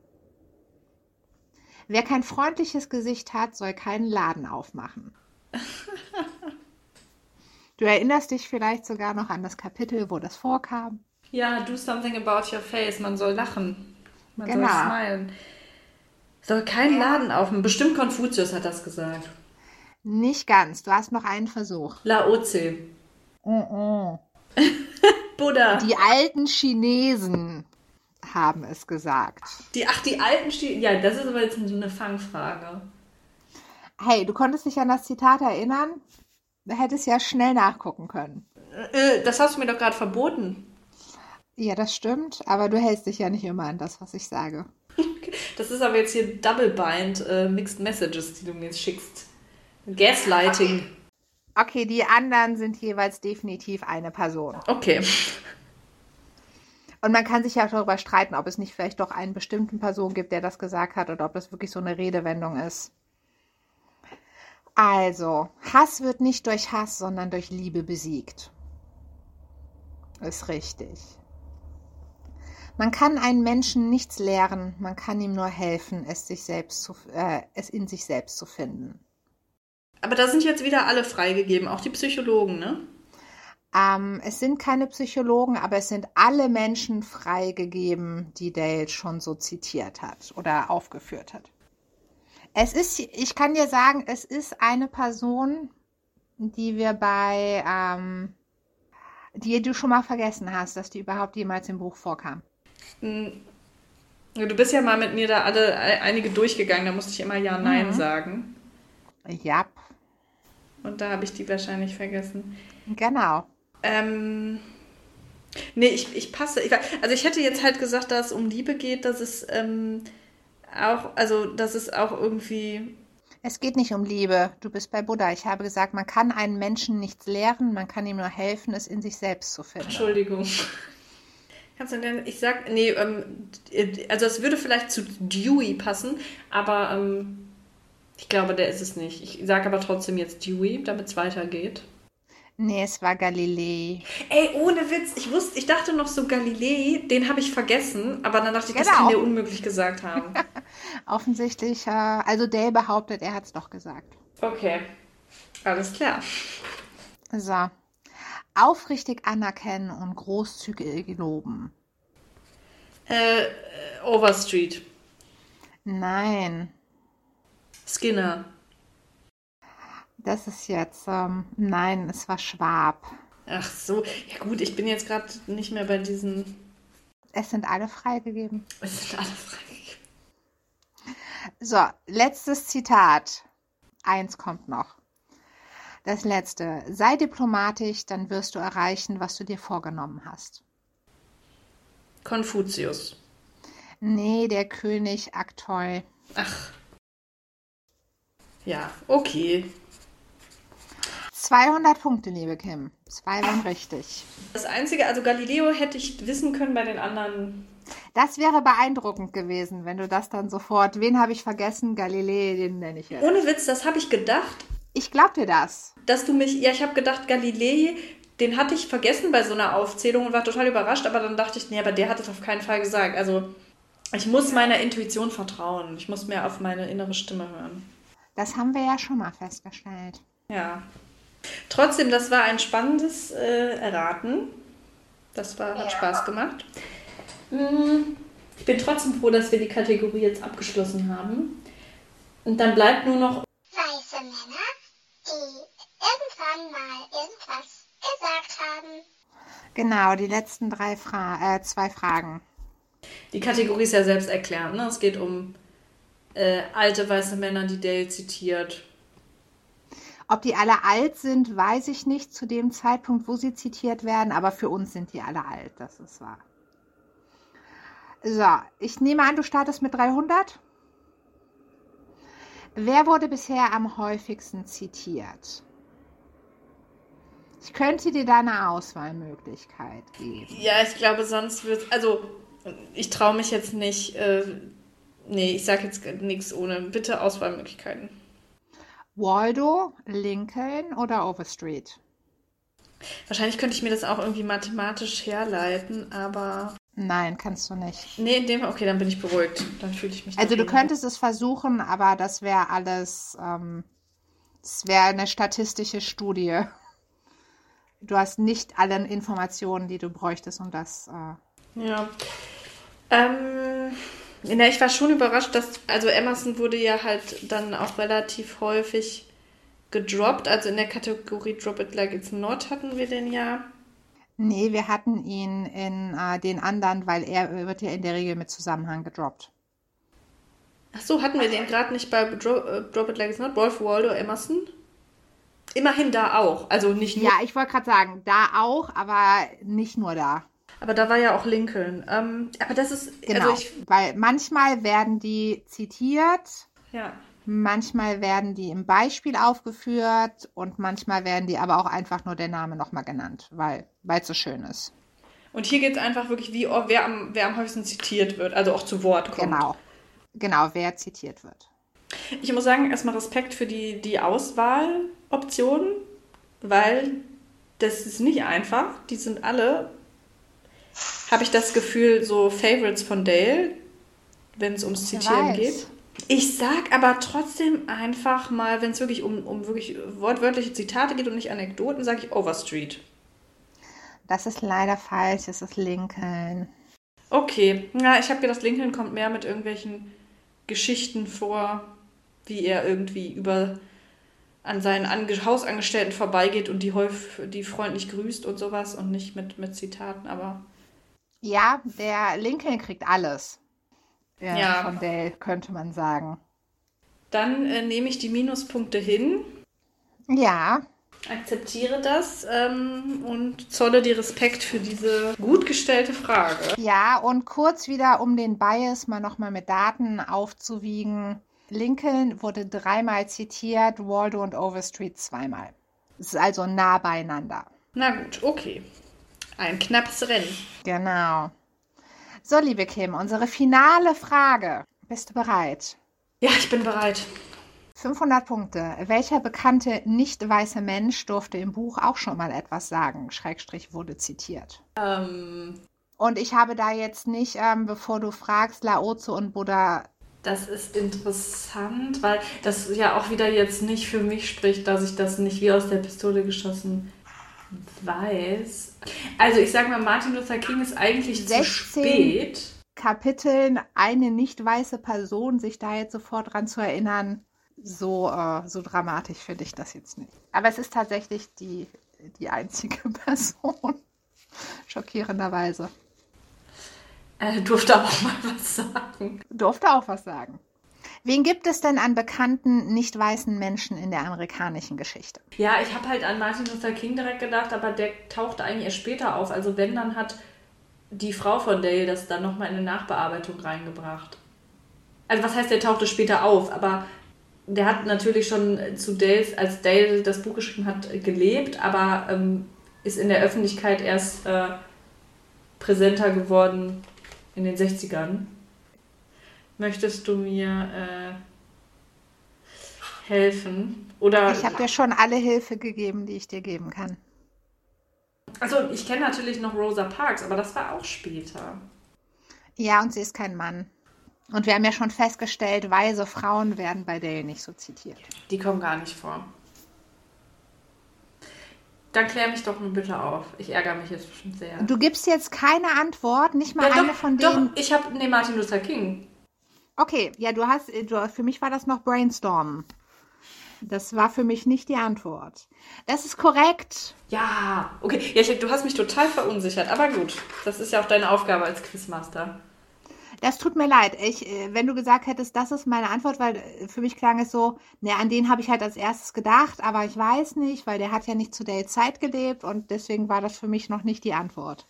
Wer kein freundliches Gesicht hat, soll keinen Laden aufmachen. [laughs] Du erinnerst dich vielleicht sogar noch an das Kapitel, wo das vorkam. Ja, do something about your face. Man soll lachen. Man Genau. soll smilen. Soll kein Laden aufmachen. Bestimmt Konfuzius hat das gesagt. Nicht ganz. Du hast noch einen Versuch. Laozi. Mm-mm. [laughs] Buddha. Die alten Chinesen haben es gesagt. Die, ach, die alten Stil. Ja, das ist aber jetzt eine Fangfrage. Hey, du konntest dich an das Zitat erinnern? Du hättest ja schnell nachgucken können. Äh, das hast du mir doch gerade verboten. Ja, das stimmt, aber du hältst dich ja nicht immer an das, was ich sage. Das ist aber jetzt hier Double Bind äh, Mixed Messages, die du mir jetzt schickst. Gaslighting. Okay, die anderen sind jeweils definitiv eine Person. Okay. Und man kann sich ja auch darüber streiten, ob es nicht vielleicht doch einen bestimmten Person gibt, der das gesagt hat oder ob das wirklich so eine Redewendung ist. Also, Hass wird nicht durch Hass, sondern durch Liebe besiegt. Ist richtig. Man kann einen Menschen nichts lehren, man kann ihm nur helfen, es, sich selbst zu, äh, es in sich selbst zu finden. Aber da sind jetzt wieder alle freigegeben, auch die Psychologen, ne? Ähm, es sind keine Psychologen, aber es sind alle Menschen freigegeben, die Dale schon so zitiert hat oder aufgeführt hat. Es ist, ich kann dir sagen, es ist eine Person, die wir bei, ähm, die du schon mal vergessen hast, dass die überhaupt jemals im Buch vorkam. Hm. Du bist ja mal mit mir da alle einige durchgegangen, da musste ich immer Ja, Nein Mhm. sagen. Ja, Und da habe ich die wahrscheinlich vergessen. genau. Ähm, nee, ich, ich passe. Ich, also ich hätte jetzt halt gesagt, dass es um Liebe geht, dass es ähm, auch, also dass es auch irgendwie. Es geht nicht um Liebe. Du bist bei Buddha. Ich habe gesagt, man kann einen Menschen nichts lehren, man kann ihm nur helfen, es in sich selbst zu finden. Entschuldigung. Kannst du denn, ich sag, nee, ähm, also es würde vielleicht zu Dewey passen, aber ähm, ich glaube, der ist es nicht. Ich sage aber trotzdem jetzt Dewey, damit es weitergeht. Nee, es war Galilei. Ey, ohne Witz, ich wusste, ich dachte noch so Galilei, den habe ich vergessen, aber dann dachte ich, das Genau. kann der unmöglich gesagt haben. [laughs] Offensichtlich, äh, also Dale behauptet, er hat es doch gesagt. Okay, alles klar. So. Aufrichtig anerkennen und großzügig loben. Äh, äh, Overstreet, Nein, Skinner. das ist jetzt, ähm, nein, es war Schwab. Ach so, ja gut, ich bin jetzt gerade nicht mehr bei diesen. Es sind alle freigegeben. Es sind alle freigegeben. So, letztes Zitat. Eins kommt noch. Das letzte. Sei diplomatisch, dann wirst du erreichen, was du dir vorgenommen hast. Konfuzius. Nee, der König Aktoi. Ach. Ja, okay. 200 Punkte, liebe Kim. Zwei waren richtig. Das Einzige, also Galileo hätte ich wissen können bei den anderen. Das wäre beeindruckend gewesen, wenn du das dann sofort. Wen habe ich vergessen? Galilei, den nenne ich jetzt. Ohne Witz, das habe ich gedacht, Ich glaub dir das. dass du mich. Ja, ich habe gedacht, Galilei, den hatte ich vergessen bei so einer Aufzählung und war total überrascht, aber dann dachte ich, nee, aber der hat es auf keinen Fall gesagt. Also, ich muss meiner Intuition vertrauen. Ich muss mehr auf meine innere Stimme hören. Das haben wir ja schon mal festgestellt. Ja. Trotzdem, das war ein spannendes äh, Erraten. Das war, hat Spaß gemacht. Mm, Ich bin trotzdem froh, dass wir die Kategorie jetzt abgeschlossen haben. Und dann bleibt nur noch irgendwann mal irgendwas gesagt haben. Genau, die letzten drei Fra äh, zwei Fragen. Die Kategorie ist ja selbst erklärt. Ne? Es geht um äh, alte weiße Männer, die Dale zitiert. Ob die alle alt sind, weiß ich nicht zu dem Zeitpunkt, wo sie zitiert werden, aber für uns sind die alle alt, das ist wahr. So, ich nehme an, du startest mit 300. Wer wurde bisher am häufigsten zitiert? Ich könnte dir da eine Auswahlmöglichkeit geben. Ja, ich glaube, sonst wird. Also, ich traue mich jetzt nicht. Äh, nee, ich sage jetzt nichts ohne. Bitte Auswahlmöglichkeiten. Waldo, Lincoln oder Overstreet? Wahrscheinlich könnte ich mir das auch irgendwie mathematisch herleiten, aber. Nein, kannst du nicht. Nee, in dem. Okay, dann bin ich beruhigt. Dann fühle ich mich. Also du könntest es versuchen, aber das wäre alles, ähm, das wäre eine statistische Studie. Du hast nicht alle Informationen, die du bräuchtest, um das. Äh, Ja. Ähm, na, ich war schon überrascht, dass, also Emerson wurde ja halt dann auch relativ häufig gedroppt. Also in der Kategorie Drop It Like It's Not hatten wir den ja. Nee, wir hatten ihn in äh, den anderen, weil er wird ja in der Regel mit Zusammenhang gedroppt. Ach so, hatten wir den gerade nicht bei Drop, äh, Drop It Like It's Not? Rolf Waldo Emerson? Immerhin da auch. Also nicht nur. Ja, ich wollte gerade sagen, da auch, aber nicht nur da. Aber da war ja auch Lincoln. Ähm, aber das ist. Genau, Also ich, weil manchmal werden die zitiert, ja. Manchmal werden die im Beispiel aufgeführt und manchmal werden die aber auch einfach nur der Name nochmal genannt, weil es so schön ist. Und hier geht es einfach wirklich, wie oh, wer, am, wer am häufigsten zitiert wird, also auch zu Wort kommt. Genau. Genau, wer zitiert wird. Ich muss sagen, erstmal Respekt für die, die Auswahloptionen, weil das ist nicht einfach. Die sind alle, habe ich das Gefühl, so Favorites von Dale, wenn es ums Zitieren geht. Ich sag aber trotzdem einfach mal, wenn es wirklich um, um wirklich wortwörtliche Zitate geht und nicht Anekdoten, sage ich Overstreet. Das ist leider falsch, es ist Lincoln. Okay, ja, ich habe gedacht, Lincoln kommt mehr mit irgendwelchen Geschichten vor, wie er irgendwie über an seinen Ange Hausangestellten vorbeigeht und die, häuf die freundlich grüßt und sowas und nicht mit, mit Zitaten, aber Ja, der Lincoln kriegt alles. Ja, Ja. Von Dale, könnte man sagen. dann äh, nehme ich die Minuspunkte hin, Ja, akzeptiere das ähm, und zolle dir Respekt für diese gut gestellte Frage. ja, und kurz wieder, um den Bias mal nochmal mit Daten aufzuwiegen. Lincoln wurde dreimal zitiert, Waldo und Overstreet zweimal. Es ist also nah beieinander. Na gut, okay. Ein knappes Rennen. Genau. So, liebe Kim, unsere finale Frage. Bist du bereit? Ja, ich bin bereit. 500 Punkte. Welcher bekannte nicht weiße Mensch durfte im Buch auch schon mal etwas sagen? Schrägstrich wurde zitiert. Ähm, Und ich habe da jetzt nicht, ähm, bevor du fragst, Laozi und Buddha. Das ist interessant, weil das ja auch wieder jetzt nicht für mich spricht, dass ich das nicht wie aus der Pistole geschossen weiß. Also ich sag mal, Martin Luther King ist eigentlich zu 16. spät. Kapiteln eine nicht weiße Person, sich da jetzt sofort dran zu erinnern, so, äh, so dramatisch finde ich das jetzt nicht. Aber es ist tatsächlich die, die einzige [laughs] Person. Schockierenderweise. Er durfte auch mal was sagen. Durfte auch was sagen. Wen gibt es denn an bekannten nicht weißen Menschen in der amerikanischen Geschichte? Ja, ich habe halt an Martin Luther King direkt gedacht, aber der tauchte eigentlich erst später auf. Also wenn, dann hat die Frau von Dale das dann nochmal in eine Nachbearbeitung reingebracht. Also was heißt, der tauchte später auf, aber der hat natürlich schon zu Dale, als Dale das Buch geschrieben hat, gelebt, aber ähm, ist in der Öffentlichkeit erst äh, präsenter geworden in den 60ern. Möchtest du mir äh, helfen? Oder Ich habe dir schon alle Hilfe gegeben, die ich dir geben kann. Also, ich kenne natürlich noch Rosa Parks, aber das war auch später. Ja, und sie ist kein Mann. Und wir haben ja schon festgestellt, weise Frauen werden bei Dale nicht so zitiert. Die kommen gar nicht vor. Dann klär mich doch nur bitte auf. Ich ärgere mich jetzt bestimmt sehr. Du gibst jetzt keine Antwort, nicht mal Ja, eine doch, von doch, denen. ich habe, nee, Martin Luther King. Okay, ja, du hast, du, für mich war das noch Brainstormen. Das war für mich nicht die Antwort. Das ist korrekt. Ja, okay. Ja, ich, du hast mich total verunsichert, aber gut. Das ist ja auch deine Aufgabe als Quizmaster. Das tut mir leid. Ich, äh, wenn du gesagt hättest, das ist meine Antwort, weil äh, für mich klang es so, ne, an den habe ich halt als erstes gedacht, aber ich weiß nicht, weil der hat ja nicht zu der Zeit gelebt und deswegen war das für mich noch nicht die Antwort.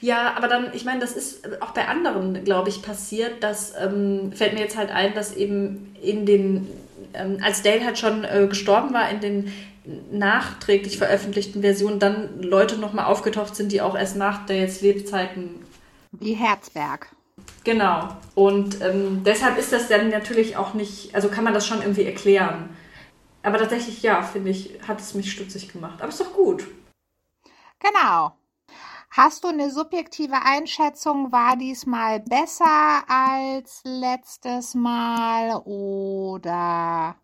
Ja, aber dann, ich meine, das ist auch bei anderen, glaube ich, passiert. Das ähm, fällt mir jetzt halt ein, dass eben in den, ähm, als Dale halt schon äh, gestorben war, in den nachträglich veröffentlichten Versionen dann Leute nochmal aufgetaucht sind, die auch erst nach Dales Lebzeiten Wie Herzberg. Genau. Und ähm, deshalb ist das dann natürlich auch nicht, also kann man das schon irgendwie erklären. Aber tatsächlich, ja, finde ich, hat es mich stutzig gemacht. Aber ist doch gut. Genau. Hast du eine subjektive Einschätzung? War diesmal besser als letztes Mal oder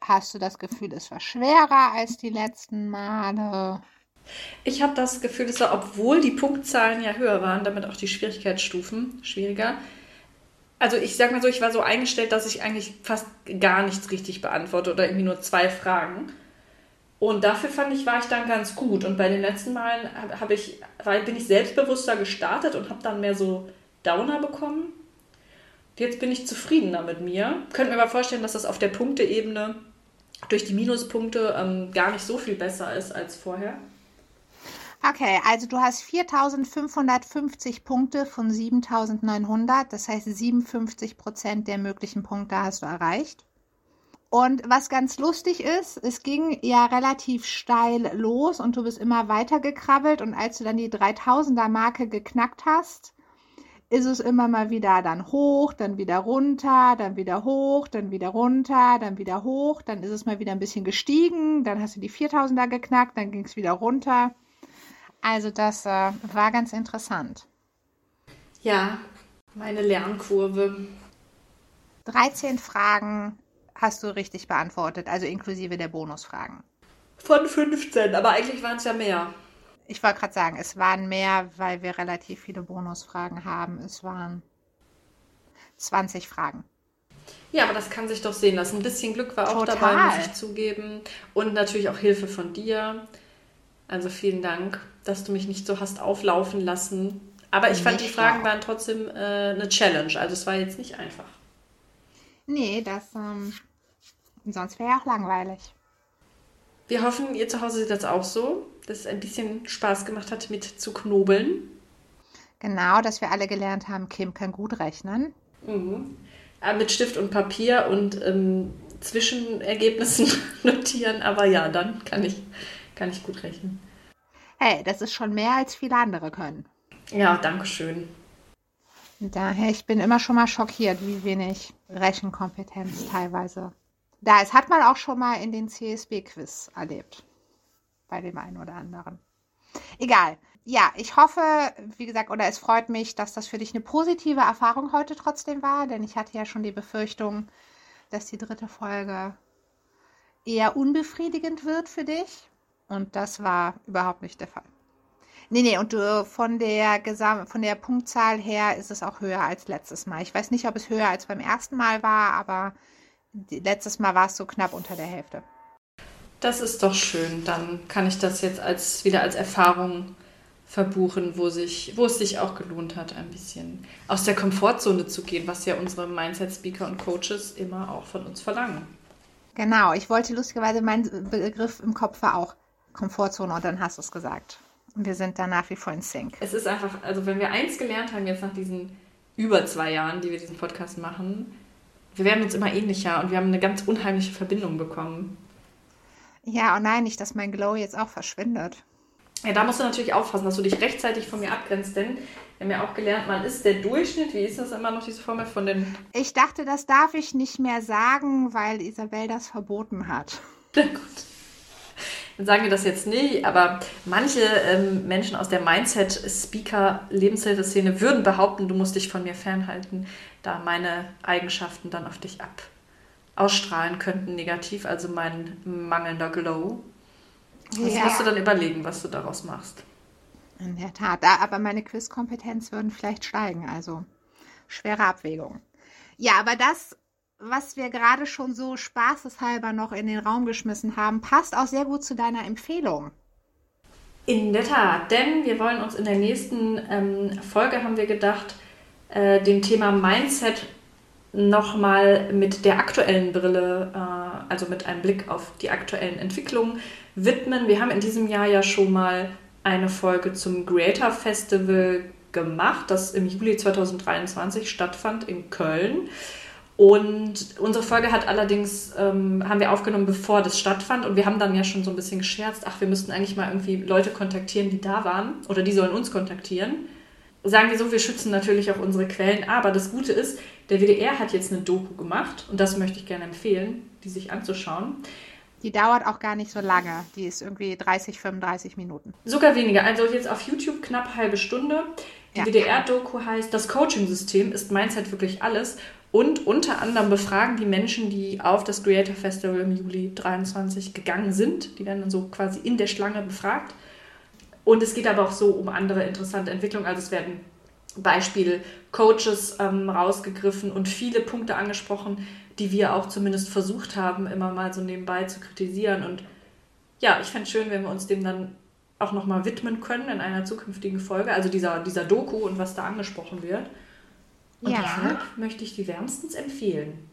hast du das Gefühl, es war schwerer als die letzten Male? Ich habe das Gefühl, dass er, obwohl die Punktzahlen ja höher waren, damit auch die Schwierigkeitsstufen schwieriger, also ich sag mal so, ich war so eingestellt, dass ich eigentlich fast gar nichts richtig beantworte oder irgendwie nur zwei Fragen. Und dafür fand ich, war ich dann ganz gut. Und bei den letzten Malen hab ich, bin ich selbstbewusster gestartet und habe dann mehr so Downer bekommen. Jetzt bin ich zufriedener mit mir. Könnt mir aber vorstellen, dass das auf der Punkteebene durch die Minuspunkte ähm, gar nicht so viel besser ist als vorher. Okay, also du hast 4550 Punkte von 7900, das heißt 57 Prozent der möglichen Punkte hast du erreicht. Und was ganz lustig ist, es ging ja relativ steil los und du bist immer weiter gekrabbelt und als du dann die 3000er Marke geknackt hast, ist es immer mal wieder dann hoch, dann wieder runter, dann wieder hoch, dann wieder runter, dann wieder hoch, dann ist es mal wieder ein bisschen gestiegen, dann hast du die 4000er geknackt, dann ging es wieder runter. Also das äh, war ganz interessant. Ja, meine Lernkurve. 13 Fragen hast du richtig beantwortet, also inklusive der Bonusfragen. Von 15, aber eigentlich waren es ja mehr. Ich wollte gerade sagen, es waren mehr, weil wir relativ viele Bonusfragen haben. Es waren 20 Fragen. Ja, aber das kann sich doch sehen lassen. Ein bisschen Glück war auch Total. dabei, muss ich zugeben. Und natürlich auch Hilfe von dir. Also vielen Dank, dass du mich nicht so hast auflaufen lassen. Aber ich fand, die Nicht Fragen waren trotzdem äh, eine Challenge. Also es war jetzt nicht einfach. Nee, das, ähm, sonst wäre ja auch langweilig. Wir hoffen, ihr zu Hause seht das auch so, dass es ein bisschen Spaß gemacht hat, mit zu knobeln. Genau, dass wir alle gelernt haben, Kim kann gut rechnen. Mhm. Äh, mit Stift und Papier und ähm, Zwischenergebnissen [laughs] notieren. Aber ja, dann kann ich, kann ich gut rechnen. Hey, das ist schon mehr, als viele andere können. Ja, danke schön. Daher, ich bin immer schon mal schockiert, wie wenig Rechenkompetenz teilweise da ist. Hat man auch schon mal in den CSB-Quiz erlebt. Bei dem einen oder anderen. Egal. Ja, ich hoffe, wie gesagt, oder es freut mich, dass das für dich eine positive Erfahrung heute trotzdem war, denn ich hatte ja schon die Befürchtung, dass die dritte Folge eher unbefriedigend wird für dich. Und das war überhaupt nicht der Fall. Nee, nee, und du, von der Gesam von der Punktzahl her ist es auch höher als letztes Mal. Ich weiß nicht, ob es höher als beim ersten Mal war, aber letztes Mal war es so knapp unter der Hälfte. Das ist doch schön. Dann kann ich das jetzt als, wieder als Erfahrung verbuchen, wo, sich, wo es sich auch gelohnt hat, ein bisschen aus der Komfortzone zu gehen, was ja unsere Mindset-Speaker und Coaches immer auch von uns verlangen. Genau, ich wollte lustigerweise, mein Begriff im Kopf war auch Komfortzone und dann hast du es gesagt. Und wir sind da nach wie vor in Sync. Es ist einfach, also wenn wir eins gelernt haben jetzt nach diesen über zwei Jahren, die wir diesen Podcast machen, wir werden uns immer ähnlicher und wir haben eine ganz unheimliche Verbindung bekommen. Ja, oh nein, nicht, dass mein Glow jetzt auch verschwindet. Ja, da musst du natürlich aufpassen, dass du dich rechtzeitig von mir abgrenzt, denn wir haben ja auch gelernt, man ist der Durchschnitt, wie ist das immer noch, diese Formel von den... Ich dachte, das darf ich nicht mehr sagen, weil Isabel das verboten hat. Na [laughs] gut. Sagen wir das jetzt nicht, aber manche ähm, Menschen aus der Mindset-Speaker-Lebenshilfeszene würden behaupten, du musst dich von mir fernhalten, da meine Eigenschaften dann auf dich ab ausstrahlen könnten negativ, also mein mangelnder Glow. Das Ja. musst du dann überlegen, was du daraus machst. In der Tat, da, aber meine Quizkompetenz würden vielleicht steigen, also schwere Abwägung. Ja, aber das, was wir gerade schon so spaßeshalber noch in den Raum geschmissen haben, passt auch sehr gut zu deiner Empfehlung. In der Tat, denn wir wollen uns in der nächsten ähm, Folge, haben wir gedacht, äh, dem Thema Mindset nochmal mit der aktuellen Brille, äh, also mit einem Blick auf die aktuellen Entwicklungen widmen. Wir haben in diesem Jahr ja schon mal eine Folge zum Creator Festival gemacht, das im Juli 2023 stattfand in Köln. Und unsere Folge hat allerdings, ähm, haben wir aufgenommen, bevor das stattfand. Und wir haben dann ja schon so ein bisschen gescherzt, ach, wir müssten eigentlich mal irgendwie Leute kontaktieren, die da waren. Oder die sollen uns kontaktieren. Sagen wir so, wir schützen natürlich auch unsere Quellen. Aber das Gute ist, der WDR hat jetzt eine Doku gemacht. Und das möchte ich gerne empfehlen, die sich anzuschauen. Die dauert auch gar nicht so lange. Die ist irgendwie 30, 35 Minuten. Sogar weniger. Also jetzt auf YouTube knapp halbe Stunde. Die Ja. WDR-Doku heißt, das Coaching-System ist Mindset wirklich alles. Und unter anderem befragen die Menschen, die auf das Creator Festival im Juli 23 gegangen sind. Die werden dann so quasi in der Schlange befragt. Und es geht aber auch so um andere interessante Entwicklungen. Also es werden Beispiel Coaches ähm, rausgegriffen und viele Punkte angesprochen, die wir auch zumindest versucht haben, immer mal so nebenbei zu kritisieren. Und ja, ich fände es schön, wenn wir uns dem dann auch nochmal widmen können in einer zukünftigen Folge, also dieser, dieser Doku und was da angesprochen wird. Und Ja. deshalb möchte ich die wärmstens empfehlen.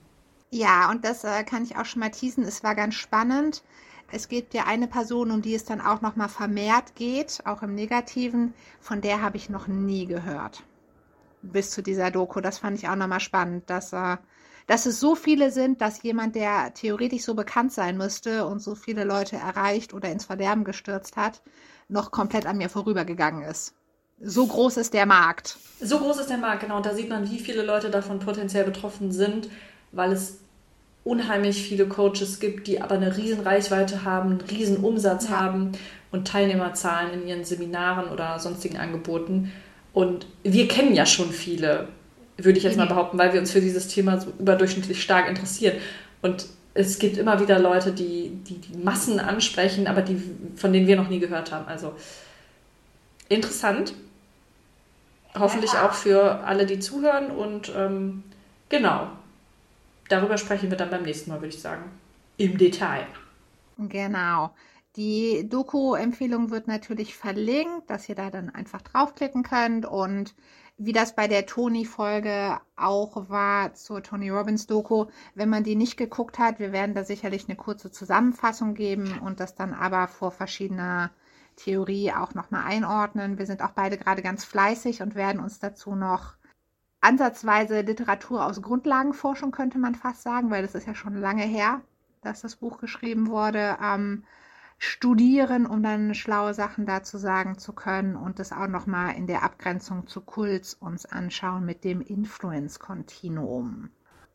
Ja, und das äh, kann ich auch schon mal teasen. Es war ganz spannend. Es gibt ja eine Person, um die es dann auch noch mal vermehrt geht, auch im Negativen. Von der habe ich noch nie gehört. Bis zu dieser Doku. Das fand ich auch noch mal spannend, dass, äh, dass es so viele sind, dass jemand, der theoretisch so bekannt sein müsste und so viele Leute erreicht oder ins Verderben gestürzt hat, noch komplett an mir vorübergegangen ist. So groß ist der Markt. So groß ist der Markt, genau. Und da sieht man, wie viele Leute davon potenziell betroffen sind, weil es unheimlich viele Coaches gibt, die aber eine riesen Reichweite haben, einen riesen Umsatz Ja. haben und Teilnehmerzahlen in ihren Seminaren oder sonstigen Angeboten. Und wir kennen ja schon viele, würde ich jetzt mal Mhm. behaupten, weil wir uns für dieses Thema so überdurchschnittlich stark interessieren. Und es gibt immer wieder Leute, die die, die Massen ansprechen, aber die, von denen wir noch nie gehört haben. Also interessant. Hoffentlich auch für alle, die zuhören. Und ähm, genau, darüber sprechen wir dann beim nächsten Mal, würde ich sagen. Im Detail. Genau. Die Doku-Empfehlung wird natürlich verlinkt, dass ihr da dann einfach draufklicken könnt. Und wie das bei der Tony-Folge auch war zur Tony Robbins-Doku, wenn man die nicht geguckt hat, wir werden da sicherlich eine kurze Zusammenfassung geben und das dann aber vor verschiedener Theorie auch nochmal einordnen. Wir sind auch beide gerade ganz fleißig und werden uns dazu noch ansatzweise Literatur aus Grundlagenforschung, könnte man fast sagen, weil das ist ja schon lange her, dass das Buch geschrieben wurde, ähm, studieren, um dann schlaue Sachen dazu sagen zu können und das auch nochmal in der Abgrenzung zu Kults uns anschauen mit dem Influence-Kontinuum.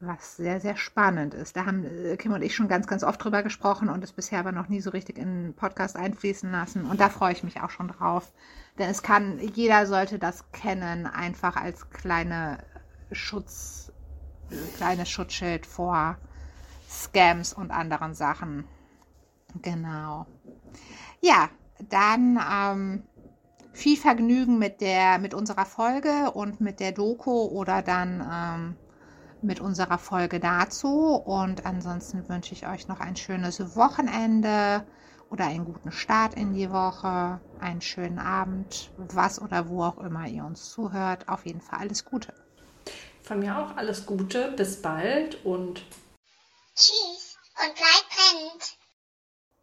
Was sehr, sehr spannend ist. Da haben äh, Kim und ich schon ganz, ganz oft drüber gesprochen und es bisher aber noch nie so richtig in den Podcast einfließen lassen. Und da freue ich mich auch schon drauf. Denn es kann, jeder sollte das kennen, einfach als kleine Schutz, kleines Schutzschild vor Scams und anderen Sachen. Genau. Ja, dann ähm, viel Vergnügen mit der, mit unserer Folge und mit der Doku oder dann ähm, mit unserer Folge dazu. Und ansonsten wünsche ich euch noch ein schönes Wochenende oder einen guten Start in die Woche, einen schönen Abend, was oder wo auch immer ihr uns zuhört. Auf jeden Fall alles Gute. Von mir auch alles Gute, bis bald und tschüss und bleibt brennend.